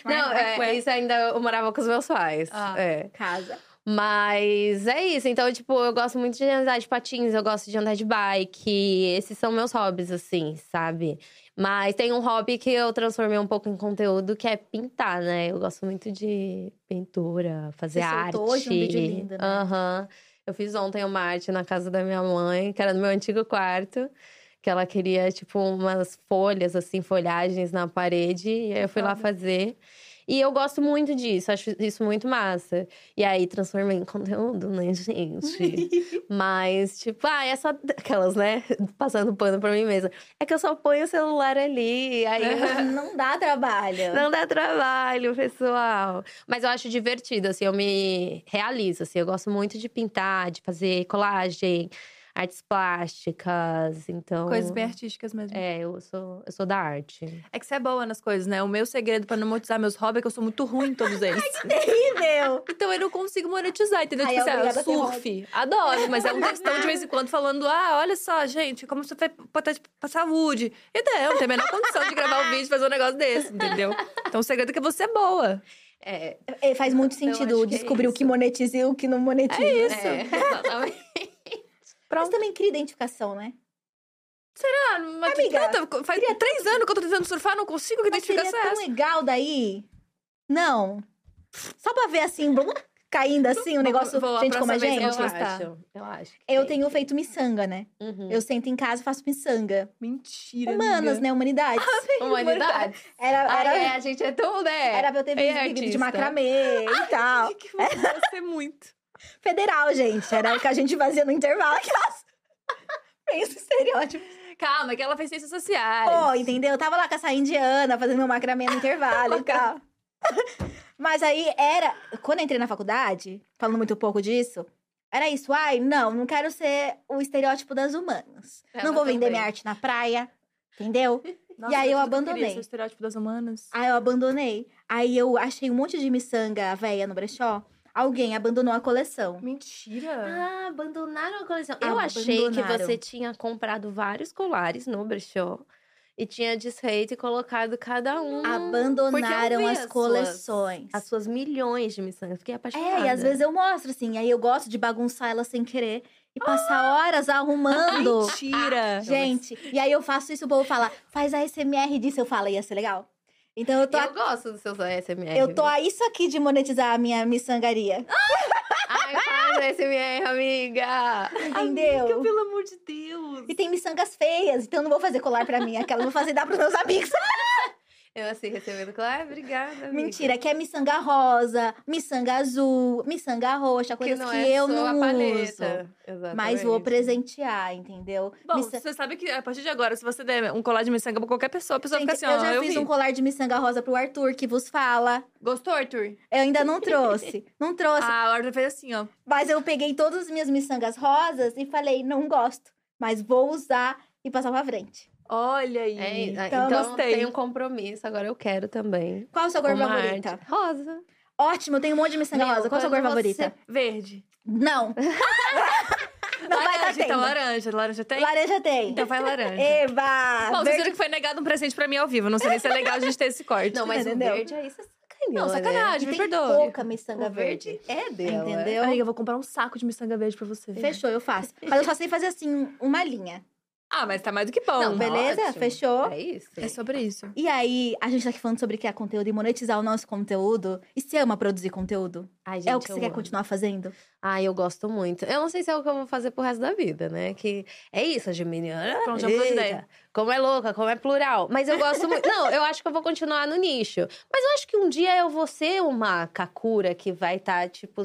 Não, é, isso ainda eu morava com os meus pais. Ah. É. Casa. Mas é isso. Então, tipo, eu gosto muito de andar de patins, eu gosto de andar de bike. Esses são meus hobbies, assim, sabe? Mas tem um hobby que eu transformei um pouco em conteúdo, que é pintar, né? Eu gosto muito de pintura, fazer Você arte. hoje um vídeo lindo, né? Aham. Eu fiz ontem uma arte na casa da minha mãe, que era no meu antigo quarto. Que ela queria, tipo, umas folhas, assim, folhagens na parede. E aí eu fui lá fazer. E eu gosto muito disso, acho isso muito massa. E aí transformei em conteúdo, né, gente? *laughs* Mas, tipo, ah, essa. Aquelas, né? Passando pano pra mim mesma. É que eu só ponho o celular ali. Aí *laughs* Não dá trabalho. não dá trabalho, pessoal. Mas eu acho divertido, assim, eu me realizo, assim. Eu gosto muito de pintar, de fazer colagem, artes plásticas, então... Coisas bem artísticas mesmo. É, eu sou, eu sou da arte. É que você é boa nas coisas, né? O meu segredo pra não monetizar meus hobbies é que eu sou muito ruim em todos eles. Terrível! *laughs* Então eu não consigo monetizar, entendeu? Ai, tipo é assim, ah, surf. Adoro, mas é um textão de vez em quando falando: ah, olha só, gente, como você botar pra saúde. E não, não tem a menor condição de gravar o vídeo e fazer um negócio desse, entendeu? Então o segredo é que você é boa. É, É, faz muito acho sentido que é descobrir o isso. que monetiza e o que não monetiza. É isso. é, exatamente. Mas Pronto. também cria identificação, né? Ah, mas Amiga, puta, faz queria três anos que eu tô tentando surfar, não consigo, que Mas identificação seria é tão essa? legal daí. Não. Só pra ver assim, blum, caindo assim, o negócio. vou- a gente como a gente. eu vou Eu testar. acho, eu acho. que Eu tem. tenho feito miçanga, né? Uhum. Eu sento em casa e faço miçanga. Mentira. Humanas, amiga. né? Humanidades. Humanidade. Era, Ah, era, é, a gente é tudo, né? era pra eu ter É vivido de macramê e tal. Que você muito. Federal, gente. Era o que a gente fazia no intervalo. Aquelas... Pensa estereótipo. Calma, que ela fez ciências sociais. Pô, entendeu? Eu tava lá com essa indiana, fazendo meu macramê no intervalo e tal. Mas aí era. Quando eu entrei na faculdade, falando muito pouco disso, era isso. Ai, não, não quero ser o estereótipo das humanas. Ela não vou vender também. minha arte na praia, entendeu? *laughs* Nossa, e aí eu abandonei. ser o estereótipo das humanas. Aí eu abandonei. Aí eu achei um monte de miçanga velha no brechó. Alguém abandonou a coleção. Mentira. Ah, abandonaram a coleção. Ah, Eu achei que você tinha comprado vários colares no brechó e tinha desfeito e colocado cada um. Abandonaram as suas- coleções. as suas milhões de miçangas. Fiquei apaixonada. É, e às vezes eu mostro, assim. Aí eu gosto de bagunçar elas sem querer e passar horas arrumando. Mentira. Gente, e aí eu faço isso, o povo fala, faz a SMR disso. Eu falo, ia ser legal. Então eu tô, Eu gosto dos seus ASMR. eu tô a isso aqui de monetizar a minha miçangaria. Ai, faz ASMR, amiga. Entendeu? Amiga, pelo amor de Deus. E tem miçangas feias, então eu não vou fazer colar pra mim. Aquela eu vou fazer dar pros meus amigos. *laughs* Eu assim, recebendo claro, obrigada. amiga. Mentira, que é miçanga rosa, miçanga azul, miçanga roxa, Que coisas não que, é eu só não a uso. paleta. Mas vou Exatamente. presentear, entendeu? Bom, Miça- você sabe que a partir de agora, se você der um colar de miçanga pra qualquer pessoa, a pessoa Gente, fica assim, eu ó, já eu fiz vi. um colar de miçanga rosa pro Arthur, que vos fala. Gostou, Arthur? Eu ainda não trouxe. *laughs* Não trouxe. Ah, o Arthur fez assim, ó. Mas eu peguei todas as minhas miçangas rosas e falei, não gosto. Mas vou usar e passar pra frente. Olha aí. É, Então, então, gostei. tem um compromisso, agora eu quero também. Qual a sua cor favorita? arte. Rosa. Ótimo, eu tenho um monte de miçanga rosa. Qual a sua cor favorita? Verde. Não. *laughs* não vai laranja, estar tendo. então laranja. Laranja tem? Laranja tem. Então vai laranja. Eba! Bom, vocês viram que foi negado um presente pra mim ao vivo. Não sei nem se é legal a gente ter esse corte. Não, mas Entendeu? o verde aí você sacaneou, Não, né? sacanagem, E me tem perdoe. pouca miçanga O verde verde. é dela. Entendeu? Amiga, eu vou comprar um saco de miçanga verde pra você. Fechou, eu faço. Mas eu só sei fazer assim, uma linha. Ah, mas tá mais do que bom. Não, beleza? ótimo. Fechou? É isso. É sobre isso. E aí, a gente tá aqui falando sobre criar conteúdo e monetizar o nosso conteúdo. E você ama produzir conteúdo? Ai, é gente, o que você quer amo. continuar fazendo? Ai, eu gosto muito. Eu não sei se é o que eu vou fazer pro resto da vida, né? Que é isso, a Geminiana. Pronto, já ideia. Como é louca, como é plural. Mas eu gosto muito. Não, eu acho que eu vou continuar no nicho. Mas eu acho que um dia eu vou ser uma Kakura que vai estar, tipo,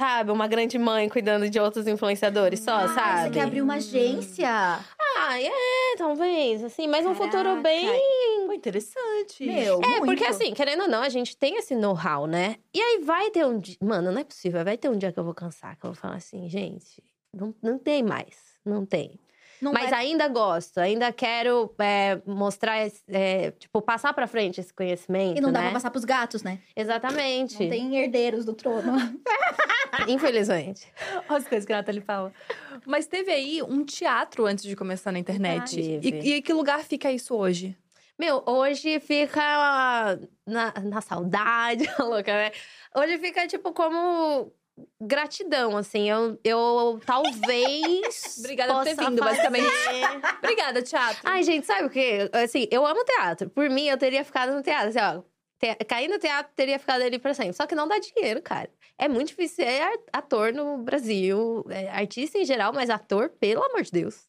sabe, uma grande mãe cuidando de outros influenciadores só, Ah, sabe? Você quer abrir uma agência? Ah, é, talvez, assim, mas um futuro Caraca. bem interessante. Meu, É, muito. porque assim, querendo ou não, a gente tem esse know-how, né? E aí vai ter um dia. Mano, não é possível. Vai ter um dia que eu vou cansar, que eu vou falar assim, gente, não, não tem mais. Não tem. Não Mas vai- ainda gosto, ainda quero é, mostrar, é, tipo, passar pra frente esse conhecimento. E não dá né? pra passar pros gatos, né? Exatamente. Não tem herdeiros do trono. *laughs* *laughs* Infelizmente. Olha as coisas que a Nathalie fala. Mas teve aí um teatro antes de começar na internet. Teve. E, e que lugar fica isso hoje? Meu, hoje fica na, na saudade, *laughs* louca, né? Hoje fica, tipo, como gratidão, assim. Eu, eu talvez. *laughs* Obrigada por ter vindo, basicamente. fazer- *laughs* Obrigada, teatro. Ai, gente, sabe o quê? Assim, eu amo teatro. Por mim, eu teria ficado no teatro. Assim, ó, te... cair no teatro, teria ficado ali pra sempre. Só que não dá dinheiro, cara. É muito difícil ser ator no Brasil. É, artista em geral, mas ator, pelo amor de Deus.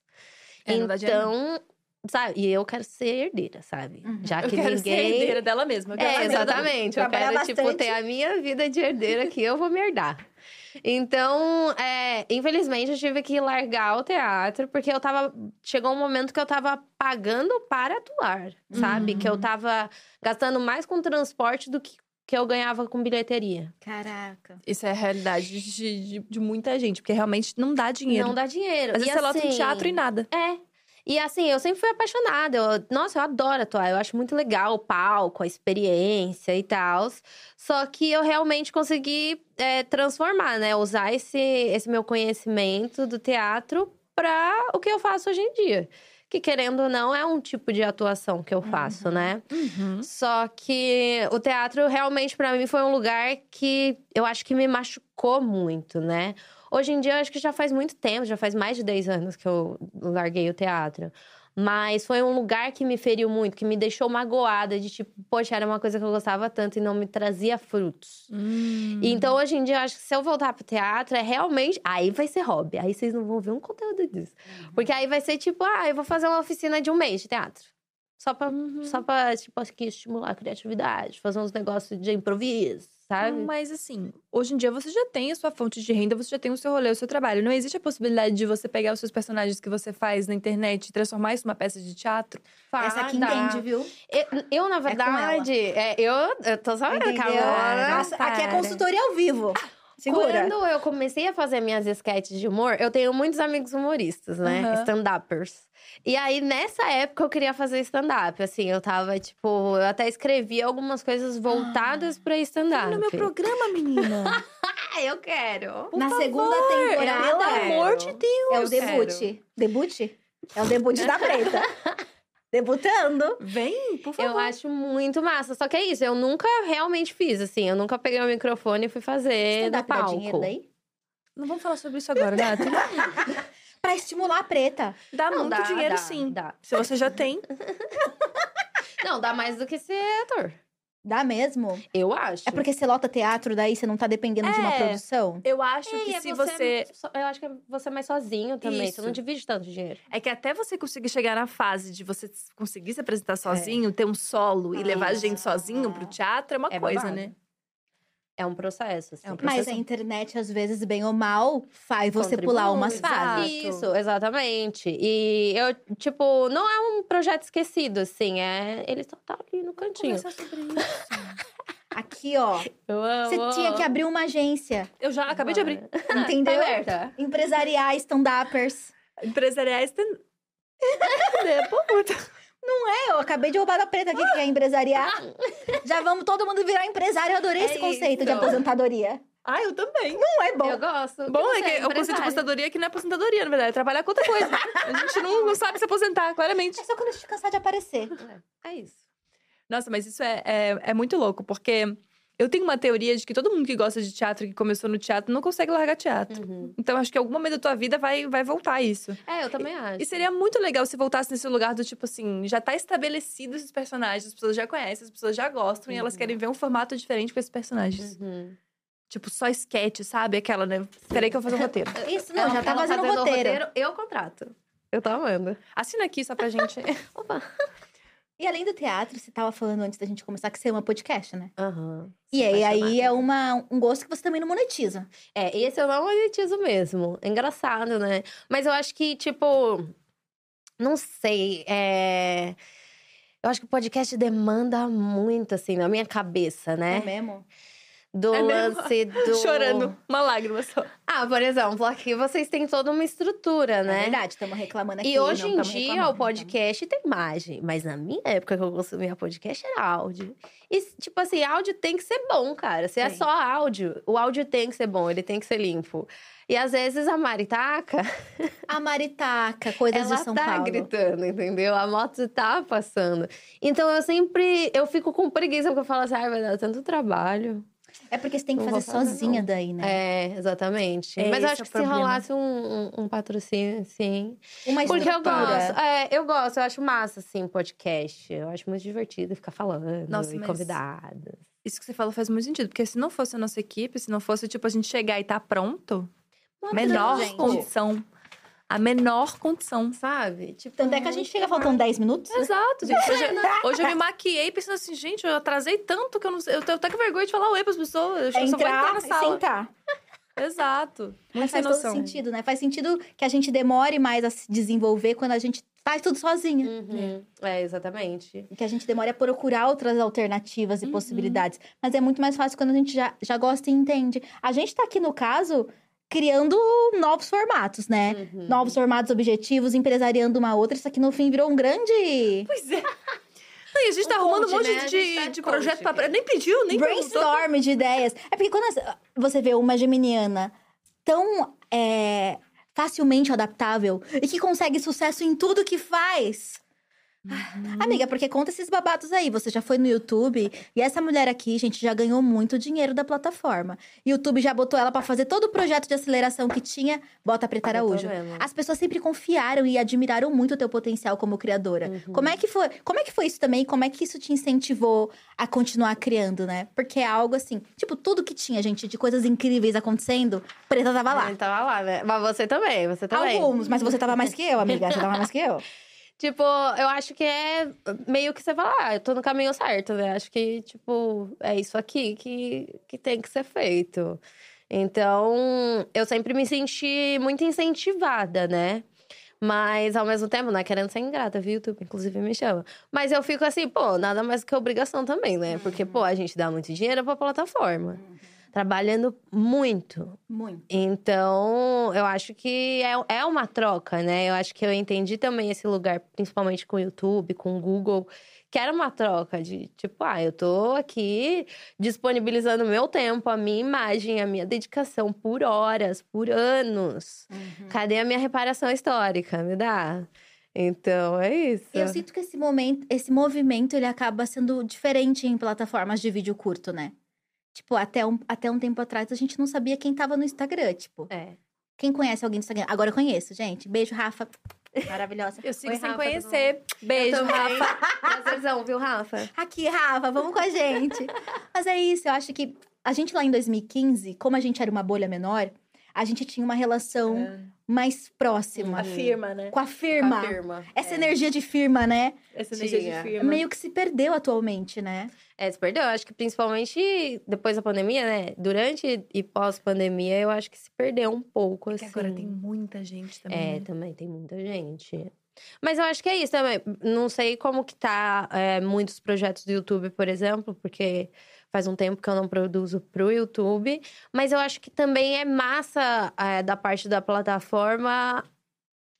É, não dá dinheiro, então, sabe? E eu quero ser herdeira, sabe? Uhum. Já eu que quero ninguém... ser herdeira dela mesma. eu É, exatamente. Eu quero, tipo, bastante. ter a minha vida de herdeira aqui, eu vou me herdar. Então, é, infelizmente, eu tive que largar o teatro, porque eu tava. Chegou um momento que eu tava pagando para atuar, sabe? Uhum. Que eu tava gastando mais com transporte do que, que eu ganhava com bilheteria. Caraca. Isso é a realidade de, de, de muita gente, porque realmente não dá dinheiro. Não dá dinheiro. Às E vezes você lota um assim, teatro e nada. É. E assim, eu sempre fui apaixonada. Eu- nossa, eu adoro atuar. Eu acho muito legal o palco, a experiência e tal. Só que eu realmente consegui é, transformar, né? Usar esse, esse meu conhecimento do teatro para o que eu faço hoje em dia. Que, querendo ou não, é um tipo de atuação que eu faço, né? Só que o teatro realmente para mim foi um lugar que eu acho que me machucou muito, né? Hoje em dia eu acho que já faz muito tempo, já faz mais de 10 anos que eu larguei o teatro. Mas foi um lugar que me feriu muito, que me deixou magoada de tipo, poxa, era uma coisa que eu gostava tanto e não me trazia frutos. Hum. Então, hoje em dia, eu acho que se eu voltar pro teatro, é realmente. Aí vai ser hobby. Aí vocês não vão ver um conteúdo disso. Porque aí vai ser tipo, ah, eu vou fazer uma oficina de um mês de teatro. Só pra, Uhum. só pra tipo, estimular a criatividade, fazer uns negócios de improviso, sabe? Mas assim, hoje em dia você já tem a sua fonte de renda, você já tem o seu rolê, o seu trabalho. Não existe a possibilidade de você pegar os seus personagens que você faz na internet e transformar isso numa peça de teatro? Essa aqui Dá. entende, viu? Eu, eu, na com verdade, é, eu, eu tô sabendo? Camila. Nossa, aqui é consultoria ao vivo. Segura. Quando eu comecei a fazer minhas sketches de humor, eu tenho muitos amigos humoristas, né? Aham. Stand-uppers. E aí, nessa época, eu queria fazer stand-up. Assim, eu tava, tipo, eu até escrevi algumas coisas voltadas pra stand-up. No meu programa, menina. Ah, *laughs* eu quero. Na favor, segunda temporada. Pelo amor de Deus. É o debut. Debut? É o debut da preta. *laughs* Debutando. Vem, por favor. Eu acho muito massa. Só que é isso, eu nunca realmente fiz, assim. Eu nunca peguei o microfone e fui fazer no palco. dinheiro daí? Não vamos falar sobre isso agora, Nath. *laughs* Pra estimular a preta. Dá Não, muito dá, dinheiro, dá, sim. Dá. Se você já tem. *laughs* Não, dá mais do que ser ator. Dá mesmo? Eu acho. É porque você lota teatro, daí você não tá dependendo de uma É. produção? Eu acho É, que é se você. so- Eu acho que é você mais sozinho também. Você Isso. não divide tanto dinheiro. É que até você conseguir chegar na fase de você conseguir se apresentar sozinho, ter um solo e levar a gente sozinho pro teatro é uma É coisa, babado. né? É um processo, assim. É um Mas processo. a internet, às vezes, bem ou mal, faz você Contribui. pular umas fases. Isso, exatamente. E eu, tipo, não é um projeto esquecido, assim. É... Ele só tá ali no cantinho. Conversar sobre *laughs* isso. Aqui, ó. Eu amo. Você tinha que abrir uma agência, Eu já acabei de abrir. *laughs* entendeu? Tá aberta. Empresariais, stand-uppers. Empresariais tem. *laughs* É, puta. É, eu acabei de roubar da preta aqui, que é empresariar. *laughs* Já vamos todo mundo virar empresário. Eu adorei É esse conceito de isso. aposentadoria. Ah, eu também. Não é bom. Eu gosto. Bom, é que o conceito de aposentadoria que não é aposentadoria, na verdade. É trabalhar com outra coisa. A gente não, não sabe se aposentar, claramente. É só quando a gente cansar de aparecer. É isso. Nossa, mas isso é, é, é muito louco, porque eu tenho uma teoria de que todo mundo que gosta de teatro, que começou no teatro, não consegue largar teatro. Uhum. Então, acho que em algum momento da tua vida vai, vai voltar isso. É, eu também acho. E seria muito legal se voltasse nesse lugar do tipo assim, já tá estabelecido esses personagens, as pessoas já conhecem, as pessoas já gostam e elas Uhum. querem ver um formato diferente com esses personagens. Uhum. Tipo, só sketch, sabe? Aquela, né? Peraí que eu vou fazer um roteiro. *laughs* Isso, não, Ela- já tá fazendo fazendo o roteiro. Eu contrato. Eu tô amando. Assina aqui só pra gente. *laughs* Opa. *laughs* E além do teatro, você tava falando antes da gente começar que você é uma podcast, né? Aham. E Sou aí, aí é uma, um gosto que você também não monetiza. É, esse eu não monetizo mesmo. É engraçado, né? Mas eu acho que, tipo. Não sei. É. Eu acho que o podcast demanda muito, assim, na minha cabeça, É, né? mesmo? Do É mesmo? lance *laughs* do. Chorando. Uma lágrima só. Ah, por exemplo, aqui vocês têm toda uma estrutura, É né? verdade, estamos reclamando aqui. E hoje não em dia o podcast tem imagem, mas na minha época que eu consumia podcast era áudio. E, tipo assim, áudio tem que ser bom, cara. Se é Tem. só áudio, o áudio tem que ser bom, ele tem que ser limpo. E às vezes a Maritaca, *laughs* A Maritaca, coisas ela de São tá Paulo. gritando, entendeu? A moto tá passando. Então eu sempre, eu fico com preguiça, porque eu falo assim, ai, vai dar tanto trabalho. É porque você tem que Não fazer fazer, sozinha não. daí, né? É, exatamente. É, Mas eu acho é que se rolasse um, um, um patrocínio, sim. Uma Porque eu gosto, é, eu gosto, eu acho massa, assim, podcast. Eu acho muito divertido ficar falando Nossa, e mas- convidados. Isso que você falou faz muito sentido. Porque se não fosse a nossa equipe, se não fosse, tipo, a gente chegar e tá pronto, menor gente. condição. A menor condição. Sabe? Tipo, Tanto é que a gente chega faltando 10 minutos. Exato, gente. Hoje, *laughs* hoje eu me maquiei pensando assim, gente, eu atrasei tanto que eu não sei. Eu tenho até que vergonha de falar oi pras pessoas. Eu só vou entrar Entrar na sala. sentar. *laughs* Exato. Muito Mas faz noção. todo sentido, né? Faz sentido que a gente demore mais a se desenvolver quando a gente faz tudo sozinha. Uhum. É, exatamente. Que a gente demore a procurar outras alternativas e Uhum. possibilidades. Mas é muito mais fácil quando a gente já, já gosta e entende. A gente tá aqui, no caso, criando novos formatos, né? Uhum. Novos formatos objetivos, empresariando uma outra. Isso aqui, no fim, virou um grande Pois é. *laughs* Não, e a gente tá arrumando um coach, monte né? De, tá de de projeto coach pra. aqui. Nem pediu, nem brainstorm de ideias. É porque quando você vê uma geminiana tão é, facilmente adaptável e que consegue sucesso em tudo que faz. Uhum. Amiga, porque conta esses babados aí. Você já foi no YouTube e essa mulher aqui, gente, já ganhou muito dinheiro da plataforma. YouTube já botou ela pra fazer todo o projeto de aceleração que tinha. Bota a Preta tô Araújo. As pessoas sempre confiaram e admiraram muito o teu potencial como criadora. Uhum. Como é que foi? Como é que foi isso também? Como é que isso te incentivou a continuar criando, né? Porque é algo assim, tipo, tudo que tinha, gente, de coisas incríveis acontecendo, Preta tava lá. Ele tava lá, né? Mas você também, você também. Alguns, mas você tava mais que eu, amiga. Você tava mais que eu. *laughs* Tipo, eu acho que é meio que você fala, ah, eu tô no caminho certo, né? Acho que, tipo, é isso aqui que, que tem que ser feito. Então, eu sempre me senti muito incentivada, né? Mas, ao mesmo tempo, não é querendo ser ingrata, viu, YouTube? Inclusive, me chama. Mas eu fico assim, pô, nada mais que obrigação também, né? Porque, pô, a gente dá muito dinheiro pra plataforma. Trabalhando muito. Muito. Então, eu acho que é, é uma troca, né? Eu acho que eu entendi também esse lugar, principalmente com o YouTube, com o Google, que era uma troca de tipo, ah, eu tô aqui disponibilizando meu tempo, a minha imagem, a minha dedicação por horas, por anos. Uhum. Cadê a minha reparação histórica? Me dá. Então, é isso. Eu sinto que esse momento, esse movimento, ele acaba sendo diferente em plataformas de vídeo curto, né? Tipo, até um, até um tempo atrás a gente não sabia quem tava no Instagram, tipo. É. Quem conhece alguém no Instagram? Agora eu conheço, gente. Beijo, Rafa. Maravilhosa. Eu sigo Oi, sem Rafa, conhecer. Beijo. Rafa. *laughs* Prazerzão, viu, Rafa? Aqui, Rafa, vamos com a gente. Mas é isso, eu acho que a gente lá em 2015, como a gente era uma bolha menor, a gente tinha uma relação mais próxima A firma, né? com a firma. Afirma. Essa é. energia de firma, né? Essa energia Tinha. de firma. Meio que se perdeu atualmente, né? É, se perdeu. Eu acho que principalmente depois da pandemia, né? Durante e pós-pandemia, eu acho que se perdeu um pouco, Porque assim. agora tem muita gente também. É, né? também tem muita gente. Mas eu acho que é isso também. Não sei como que tá é, muitos projetos do YouTube, por exemplo, porque faz um tempo que eu não produzo pro YouTube. Mas eu acho que também é massa é, da parte da plataforma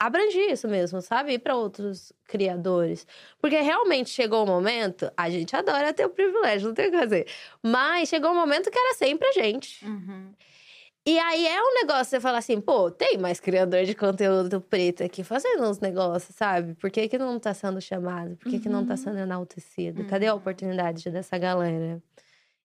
abranger isso mesmo, sabe? Ir para outros criadores. Porque realmente chegou o momento, a gente adora ter o privilégio, não tem o que fazer. Mas chegou o momento que era sempre a gente. Uhum. E aí é um negócio, você fala assim, pô, tem mais criador de conteúdo preto aqui fazendo uns negócios, sabe? Por que, que não tá sendo chamado? Por que, que não tá sendo enaltecido? Cadê a oportunidade dessa galera?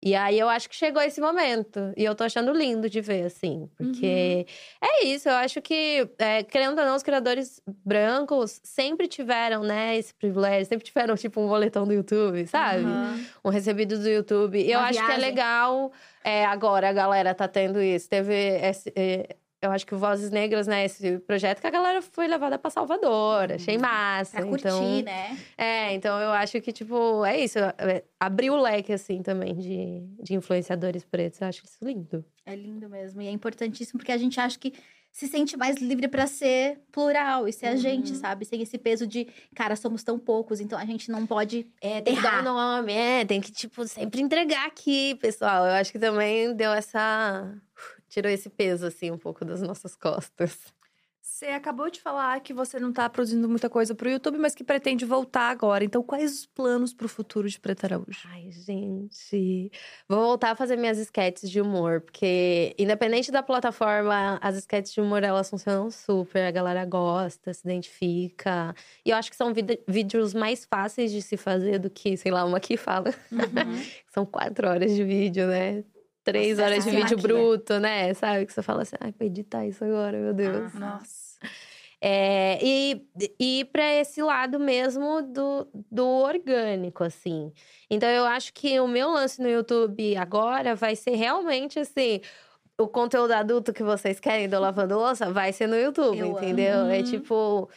E aí eu acho que chegou esse momento. E eu tô achando lindo de ver, assim. Porque é isso, eu acho que, é, querendo ou não, os criadores brancos sempre tiveram, né, esse privilégio, sempre tiveram, tipo, um boletão do YouTube, sabe? Uhum. um recebido do YouTube. E eu Uma acho que é legal. É, agora a galera tá tendo isso. Teve esse, é, eu acho que o Vozes Negras, né? Esse projeto que a galera foi levada pra Salvador. Achei massa. Pra curtir, então, né? É, então eu acho que, tipo, é isso. é, abriu o leque, assim, também de, de influenciadores pretos. Eu acho isso lindo. É lindo mesmo. E é importantíssimo porque a gente acha que se sente mais livre pra ser plural e ser a Uhum. gente, sabe? Sem esse peso de, cara, somos tão poucos, então a gente não pode. É, tem que dar Errar. o nome, é, tem que, tipo, sempre entregar aqui, pessoal. Eu acho que também deu essa. Tirou esse peso, assim, um pouco das nossas costas. Você acabou de falar que você não tá produzindo muita coisa pro YouTube, mas que pretende voltar agora. Então, quais os planos pro futuro de Preta Araújo? Ai, gente. Vou voltar a fazer minhas sketches de humor, porque independente da plataforma, as sketches de humor elas funcionam super, a galera gosta, se identifica. E eu acho que são vídeos mais fáceis de se fazer do que, sei lá, uma que fala. *laughs* são quatro horas de vídeo, né? Três Nossa, horas de vídeo bruto, né? Sabe? Que você fala assim, ai, pra editar isso agora, meu Deus. Ah. Nossa. É, e e ir para esse lado mesmo do, do orgânico, assim. Então, eu acho que o meu lance no YouTube agora vai ser realmente assim. O conteúdo adulto que vocês querem do Lavando Louça vai ser no YouTube, Eu entendeu? amo. É tipo.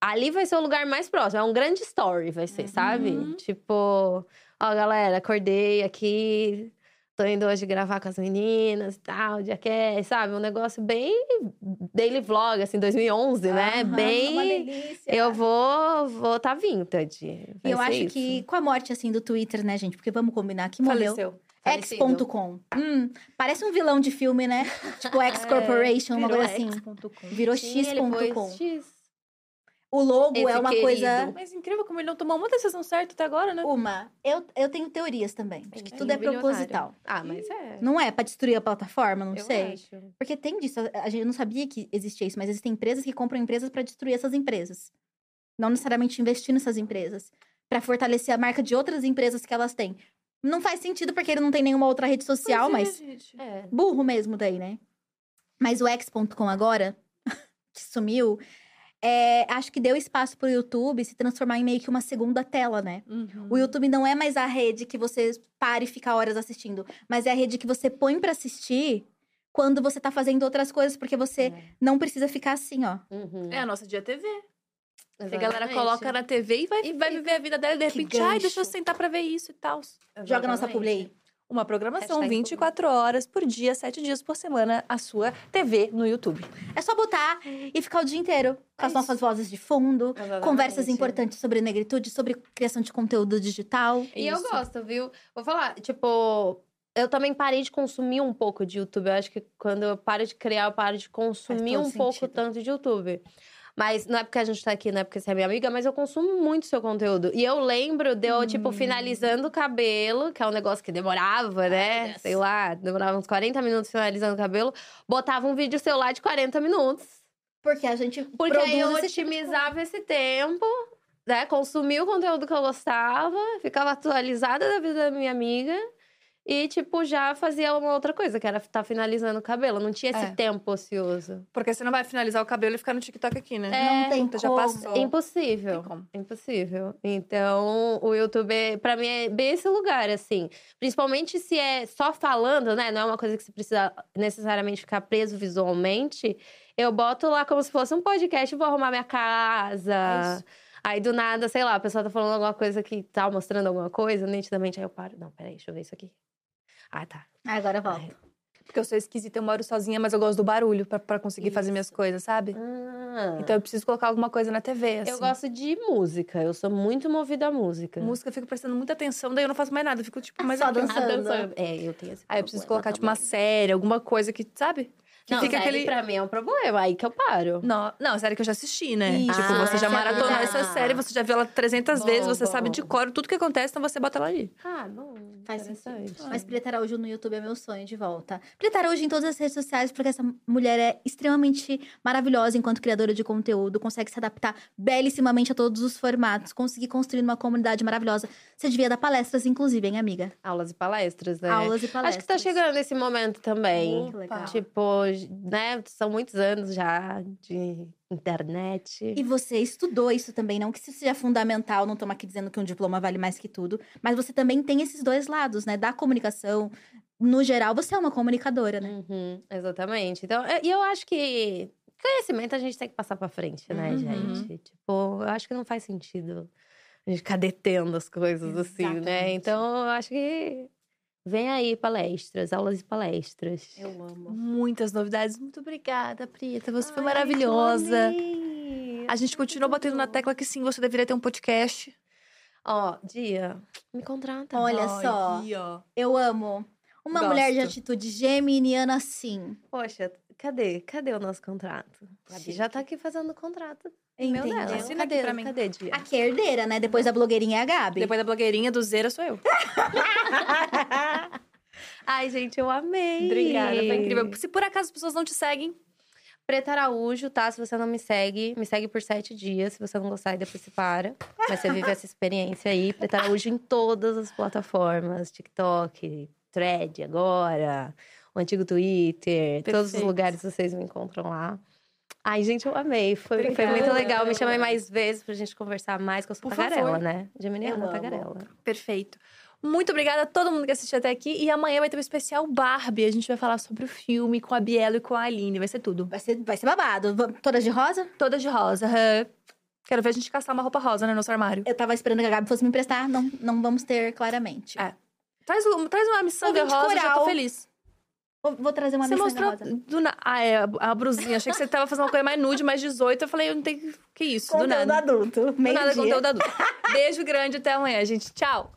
Ali vai ser o lugar mais próximo. É um grande story, vai ser, sabe? Uhum. Tipo, ó, galera, acordei aqui. Tô indo hoje gravar com as meninas e tal, dia que é, sabe? Um negócio bem daily vlog, assim, 2011, né? Aham, Uma Bem. delícia. Eu vou vou tá vintage. E Vai eu acho isso. que com a morte, assim, do Twitter, né, gente? Porque vamos combinar que morreu. Faleceu. X.com. Hum, parece um vilão de filme, né? *laughs* Tipo X Corporation, uma coisa assim. X.com. Virou X.com. X. O logo Esse é uma querido. coisa. Mas incrível como ele não tomou uma decisão certa até agora, né? Uma. Eu, eu tenho teorias também. De que Ele tudo é bilionário. proposital. Ah, mas é. Não é pra destruir a plataforma, não eu sei. acho. Porque tem disso. A gente não sabia que existia isso, mas existem empresas que compram empresas pra destruir essas empresas. Não necessariamente investir nessas empresas. Pra fortalecer a marca de outras empresas que elas têm. Não faz sentido porque ele não tem nenhuma outra rede social, Pois é, mas gente. É. burro mesmo daí, né? Mas o X.com agora, *laughs* que sumiu, é, acho que deu espaço pro YouTube se transformar em meio que uma segunda tela, né? Uhum. O YouTube não é mais a rede que você para e fica horas assistindo, mas é a rede que você põe pra assistir quando você tá fazendo outras coisas, porque você É. não precisa ficar assim, ó. Uhum. É a nossa Dia TV. A galera coloca na TV e vai, E vai viver a vida dela e de repente, ai, deixa eu sentar pra ver isso e tal. Joga nossa publi aí. Uma programação Hashtag 24 horas por dia, 7 dias por semana, a sua TV no YouTube. É só botar e ficar o dia inteiro com É as nossas vozes de fundo, Exatamente. conversas importantes sobre negritude, sobre criação de conteúdo digital. E eu Isso. gosto, viu? Vou falar, tipo, eu também parei de consumir um pouco de YouTube. Eu acho que quando eu paro de criar, eu paro de consumir um pouco sentido. tanto de YouTube. Mas não é porque a gente tá aqui, não é porque você é minha amiga, mas eu consumo muito seu conteúdo. E eu lembro de eu, tipo, Hum. finalizando o cabelo, que é um negócio que demorava, né? Deus. Sei lá, demorava uns 40 minutos finalizando o cabelo. Botava um vídeo seu lá de 40 minutos. Porque a gente Porque aí eu esse tipo otimizava esse tempo, né? Consumia o conteúdo que eu gostava, ficava atualizada da vida da minha amiga. E, tipo, já fazia uma outra coisa, que era estar finalizando o cabelo. Não tinha esse É. tempo ocioso. Porque você não vai finalizar o cabelo e ficar no TikTok aqui, né? É, Não tem Puta, já como. passou. É impossível. Tem como. Impossível. Então, o YouTube, é- pra mim, é bem esse lugar, assim. Principalmente se é só falando, né? Não é uma coisa que você precisa necessariamente ficar preso visualmente. Eu boto lá como se fosse um podcast, vou arrumar minha É casa. isso. Aí, do nada, sei lá, a pessoa tá falando alguma coisa que tá mostrando alguma coisa, nitidamente, aí eu paro. Não, peraí, deixa eu ver isso aqui. Ah, tá. Agora volta. Porque eu sou esquisita, eu moro sozinha, mas eu gosto do barulho pra, pra conseguir fazer minhas coisas, sabe? Ah. Então eu preciso colocar alguma coisa na TV, assim. eu gosto de música. Eu sou muito movida à música. Música, eu fico prestando muita atenção, daí eu não faço mais nada. Eu fico, tipo, mais Só aqui, ó. dançando. É, eu tenho esse Aí eu preciso colocar, tipo, uma também. série, alguma coisa que, sabe? Que Não, fica série aquele. pra mim é um problema, aí que eu paro. Não, não, série que eu já assisti, né? Isso. Tipo, você já Ah, maratonou tá. essa série, você já viu ela 300 Bom, vezes, você bom. sabe de cor tudo que acontece, então você bota ela ali. Ah, bom. Faz sentido. Mas Preta Araújo no YouTube é meu sonho de volta. Preta Araújo em todas as redes sociais, porque essa mulher é extremamente maravilhosa enquanto criadora de conteúdo, consegue se adaptar belíssimamente a todos os formatos, conseguir construir uma comunidade maravilhosa. Você devia dar palestras, inclusive, hein, amiga? Aulas e palestras, né? Aulas e palestras. Acho que tá chegando esse momento também. Que legal. Tipo, né? São muitos anos já de internet. E você estudou isso também, não que isso seja fundamental, não estamos aqui dizendo que um diploma vale mais que tudo, mas você também tem esses dois lados, né? Da comunicação. No geral, você é uma comunicadora, né? Uhum, exatamente. Então, eu- e eu acho que conhecimento a gente tem que passar pra frente, né, Uhum. gente? Tipo, eu acho que não faz sentido a gente ficar *laughs* detendo as coisas assim, né? Exatamente. Então, eu acho que vem aí palestras, aulas e palestras. Eu amo. Muitas novidades. Muito obrigada, Prita. Você foi Ai, maravilhosa. amei. A gente continua batendo na tecla que sim, você deveria ter um podcast. Ó, Dia, me contrata. Olha só. Ó. Eu amo. Uma Gosto. mulher de atitude geminiana assim. Poxa, cadê? Cadê o nosso contrato? A Bi já tá aqui fazendo o contrato. Meu Entendeu? dela. Assina Cadê, aqui pra mim. cadê, Dia? Aqui é herdeira, né? Depois da blogueirinha é a Gabi. Depois da blogueirinha do Zera sou eu. *laughs* Ai, gente, eu amei. Obrigada, foi incrível. Se por acaso as pessoas não te seguem, Preta Araújo, tá? Se você não me segue, me segue por sete dias. Se você não gostar, depois você para. Mas você vive essa experiência aí. Preta Araújo em todas as plataformas. TikTok, Thread agora, o antigo Twitter. Todos os Perfeito. lugares vocês me encontram lá. Ai, gente, eu amei. Foi, foi muito legal. Me chamem mais vezes pra gente conversar mais, que eu sou Por tagarela, favor. né? Geminiana, amo. tagarela. perfeito. Muito obrigada a todo mundo que assistiu até aqui. E amanhã vai ter um especial Barbie. A gente vai falar sobre o filme com a Bielo e com a Aline. Vai ser tudo. Vai ser, vai ser babado. Todas de rosa? Todas de rosa. aham. Quero ver a gente caçar uma roupa rosa no nosso armário. Eu tava esperando que a Gabi fosse me emprestar. Não, não vamos ter, claramente. É. Traz, traz uma miçanga Ouvinte rosa, eu já tô coral. feliz. Vou, vou trazer uma você mostrou rosa. do na... Ah, é, a- a brusinha. Achei que você tava fazendo uma coisa mais nude, mais 18. Eu falei, eu não tenho... Que isso, do Conteúdo nada. adulto. Do nada, Meio-dia. conteúdo adulto. Beijo grande, até amanhã, gente. Tchau.